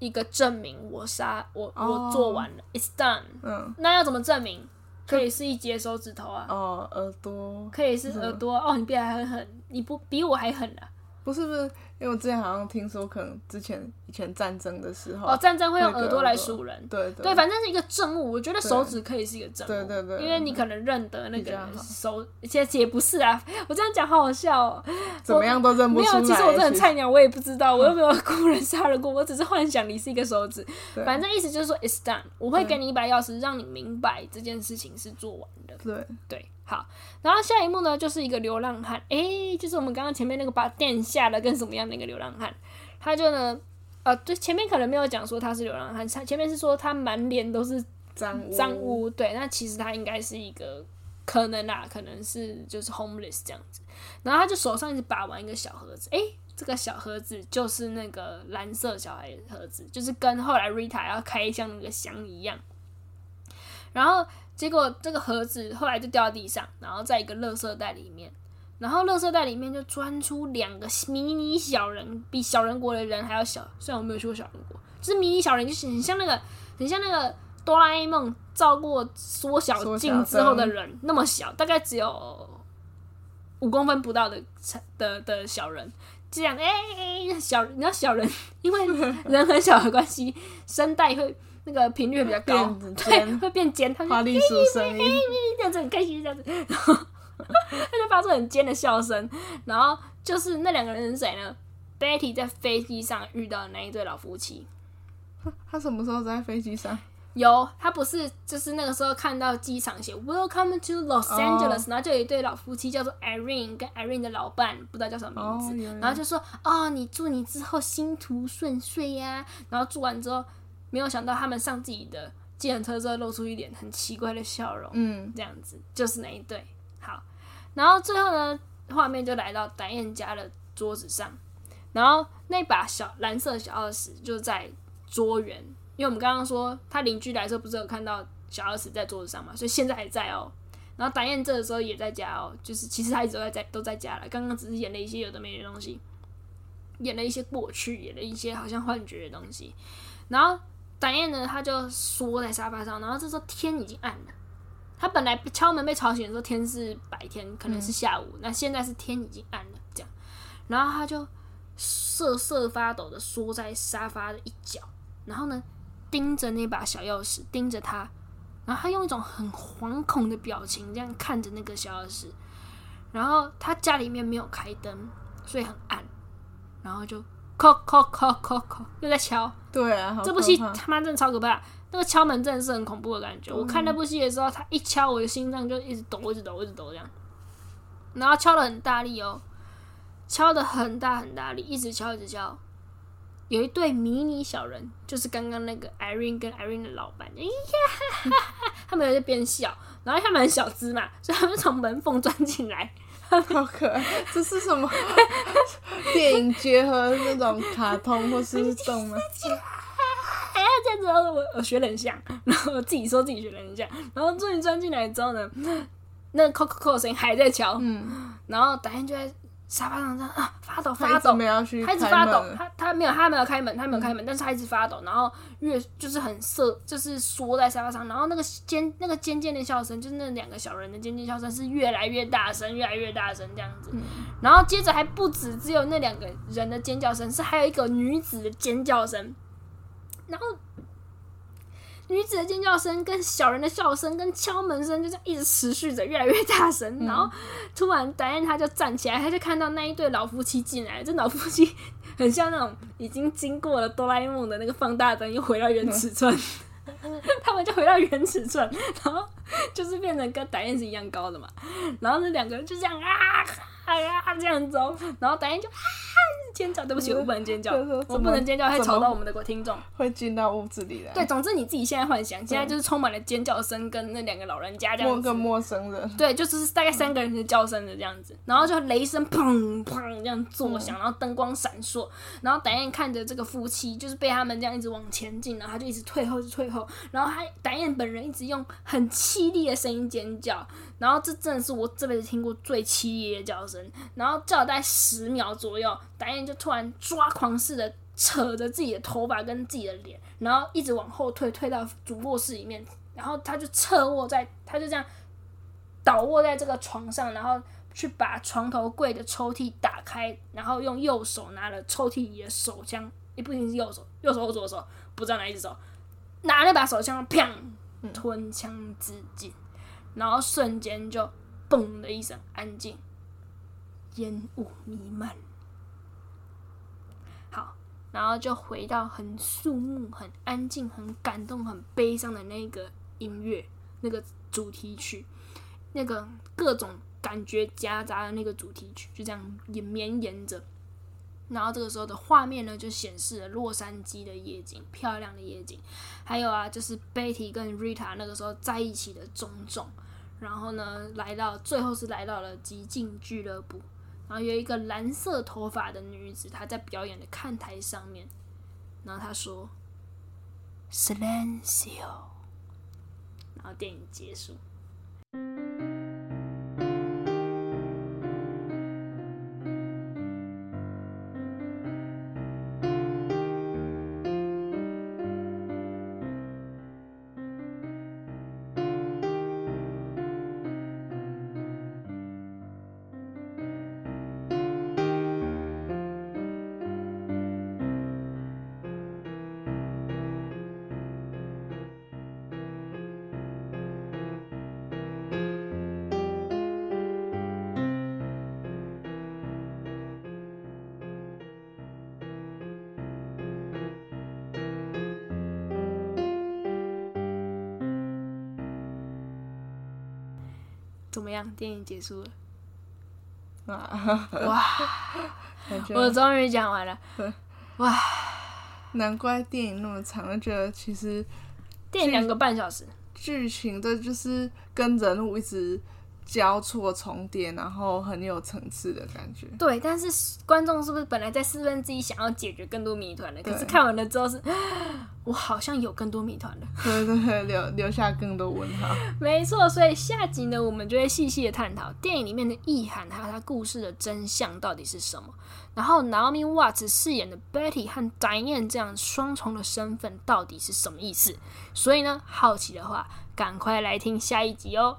Speaker 1: 一个证明我杀我我做完了，oh，it's done。嗯，那要怎么证明？可以是一截手指头啊，
Speaker 2: 哦，耳朵，
Speaker 1: 可以是耳朵。哦，你比还狠，你不比我还狠啊？
Speaker 2: 不是不是，因为我之前好像听说，可能之前以前战争的时候，
Speaker 1: 哦，战争会用耳朵来数人，
Speaker 2: 对对，
Speaker 1: 对，反正是一个证物。我觉得手指可以是一个证物，
Speaker 2: 对对对，
Speaker 1: 因为你可能认得那个手，其实也不是啊。我这样讲好好笑哦，
Speaker 2: 怎么样都认不出来。
Speaker 1: 没有，其实我真的很菜鸟，我也不知道，我又没有雇人杀人过，我只是幻想你是一个手指。反正意思就是说，it's done。我会给你一把钥匙，让你明白这件事情是做完的。
Speaker 2: 对
Speaker 1: 对。好，然后下一幕呢，就是一个流浪汉，诶，就是我们刚刚前面那个把电吓的跟什么样的一个流浪汉，他就呢，呃，对，前面可能没有讲说他是流浪汉，他前面是说他满脸都是脏脏污，对，那其实他应该是一个可能啦，可能是就是 homeless 这样子，然后他就手上一直把玩一个小盒子，诶，这个小盒子就是那个蓝色小孩的盒子，就是跟后来 Rita 要开箱那个箱一样，然后。结果这个盒子后来就掉到地上，然后在一个垃圾袋里面，然后垃圾袋里面就钻出两个迷你小人，比小人国的人还要小。虽然我没有去过小人国，就是迷你小人，就是很像那个，很像那个哆啦 A 梦照过缩小镜之后的人那么小，大概只有五公分不到的的的小人。这样，哎、欸，小，你知道小人，因为人很小的关系，声带会。那个频率比较高，对，会变尖，他就发出声音，这样子很开心，这样子，然 后他就发出很尖的笑声。然后就是那两个人是谁呢？Betty 在飞机上遇到的那一对老夫妻。
Speaker 2: 他什么时候在飞机上？
Speaker 1: 有，他不是就是那个时候看到机场写 Welcome to Los Angeles，、oh. 然后就有一对老夫妻叫做 Irene 跟 Irene 的老伴，不知道叫什么名字，oh, 然后就说：“哦，你祝你之后星途顺遂呀。”然后祝完之后。没有想到他们上自己的计程车之后露出一脸很奇怪的笑容，嗯，这样子就是那一对。好，然后最后呢，画面就来到达燕家的桌子上，然后那把小蓝色小钥匙就在桌缘，因为我们刚刚说他邻居来的时候不是有看到小钥匙在桌子上嘛，所以现在还在哦。然后达燕这个时候也在家哦，就是其实他一直都在在都在家了，刚刚只是演了一些有的没的东西，演了一些过去，演了一些好像幻觉的东西，然后。展燕呢，他就缩在沙发上，然后这时候天已经暗了。他本来敲门被吵醒的时候，天是白天，可能是下午。那现在是天已经暗了，这样。然后他就瑟瑟发抖的缩在沙发的一角，然后呢，盯着那把小钥匙，盯着他。然后他用一种很惶恐的表情，这样看着那个小钥匙。然后他家里面没有开灯，所以很暗。然后就。叩叩叩叩叩，又在敲。
Speaker 2: 对啊，
Speaker 1: 这部戏他妈真的超可怕。那个敲门真的是很恐怖的感觉。我看那部戏的时候，他一敲，我的心脏就一直抖，一直抖，一直抖这样。然后敲得很大力哦，敲的很大很大力，一直敲，一直敲。有一对迷你小人，就是刚刚那个 Irene 跟 Irene 的老板，哎呀，他们在边笑，然后他们很小只嘛，所以他们从门缝钻进来。
Speaker 2: 好可爱！这是什么电影结合那种卡通或是动漫？
Speaker 1: 哎呀，这样子我我学得很像，然后我自己说自己学得很像，然后终于钻进来之后呢，那个扣扣扣的声音还在敲，嗯，然后导演就在沙发上这样啊发抖发抖，他一直发抖，他他没有他没有开门，他没有开门，嗯、但是他一直发抖，然后越就是很涩，就是缩在沙发上，然后那个尖那个尖尖的笑声，就是那两个小人的尖尖笑声是越来越大声，越来越大声这样子，嗯、然后接着还不止只有那两个人的尖叫声，是还有一个女子的尖叫声，然后。女子的尖叫声跟小人的笑声跟敲门声就这样一直持续着，越来越大声。嗯、然后突然，戴安他就站起来，他就看到那一对老夫妻进来。这老夫妻 很像那种已经经过了哆啦 A 梦的那个放大灯，又回到原尺寸。嗯、他们就回到原尺寸，然后就是变成跟戴安是一样高的嘛。然后那两个人就这样啊啊这样走，然后导演就啊。尖叫，对不起，我不能尖叫，我不能尖叫，会吵到我们的听众，
Speaker 2: 会进到屋子里来。
Speaker 1: 对，总之你自己现在幻想，现在就是充满了尖叫声，跟那两个老人家这样子，
Speaker 2: 跟陌生人，
Speaker 1: 对，就是大概三个人的叫声的这样子，然后就雷声砰砰这样作响，然后灯光闪烁，然后戴燕看着这个夫妻，就是被他们这样一直往前进，然后他就一直退后，就退后，然后还戴燕本人一直用很凄厉的声音尖叫，然后这真的是我这辈子听过最凄厉的叫声，然后叫了大概十秒左右，戴燕就突然抓狂似的扯着自己的头发跟自己的脸，然后一直往后退，退到主卧室里面，然后他就侧卧在，他就这样倒卧在这个床上，然后去把床头柜的抽屉打开，然后用右手拿了抽屉里的手枪，也不一定是右手，右手或左手，不知道哪一只手，拿那把手枪，砰，吞枪自尽，然后瞬间就嘣的一声，安静，烟雾弥漫。好然后就回到很肃穆、很安静、很感动、很悲伤的那个音乐，那个主题曲，那个各种感觉夹杂的那个主题曲，就这样也绵延着。然后这个时候的画面呢，就显示了洛杉矶的夜景，漂亮的夜景。还有啊，就是 Betty 跟 Rita 那个时候在一起的种种。然后呢，来到最后是来到了极境俱乐部。然后有一个蓝色头发的女子，她在表演的看台上面。然后她说：“Silencio。”然后电影结束。电影结束了。啊！哇！我终于讲完了。哇！
Speaker 2: 难怪电影那么长，我觉得其实
Speaker 1: 电影两个半小时，
Speaker 2: 剧情的就是跟人物一直。交错重叠，然后很有层次的感觉。
Speaker 1: 对，但是观众是不是本来在四分之一想要解决更多谜团的？可是看完了之后是，我好像有更多谜团了。
Speaker 2: 对对对，留留下更多问号。
Speaker 1: 没错，所以下集呢，我们就会细细的探讨电影里面的意涵，还有它故事的真相到底是什么。然后 Naomi Watts 饰演的 Betty 和 Diane 这样双重的身份到底是什么意思？所以呢，好奇的话，赶快来听下一集哦。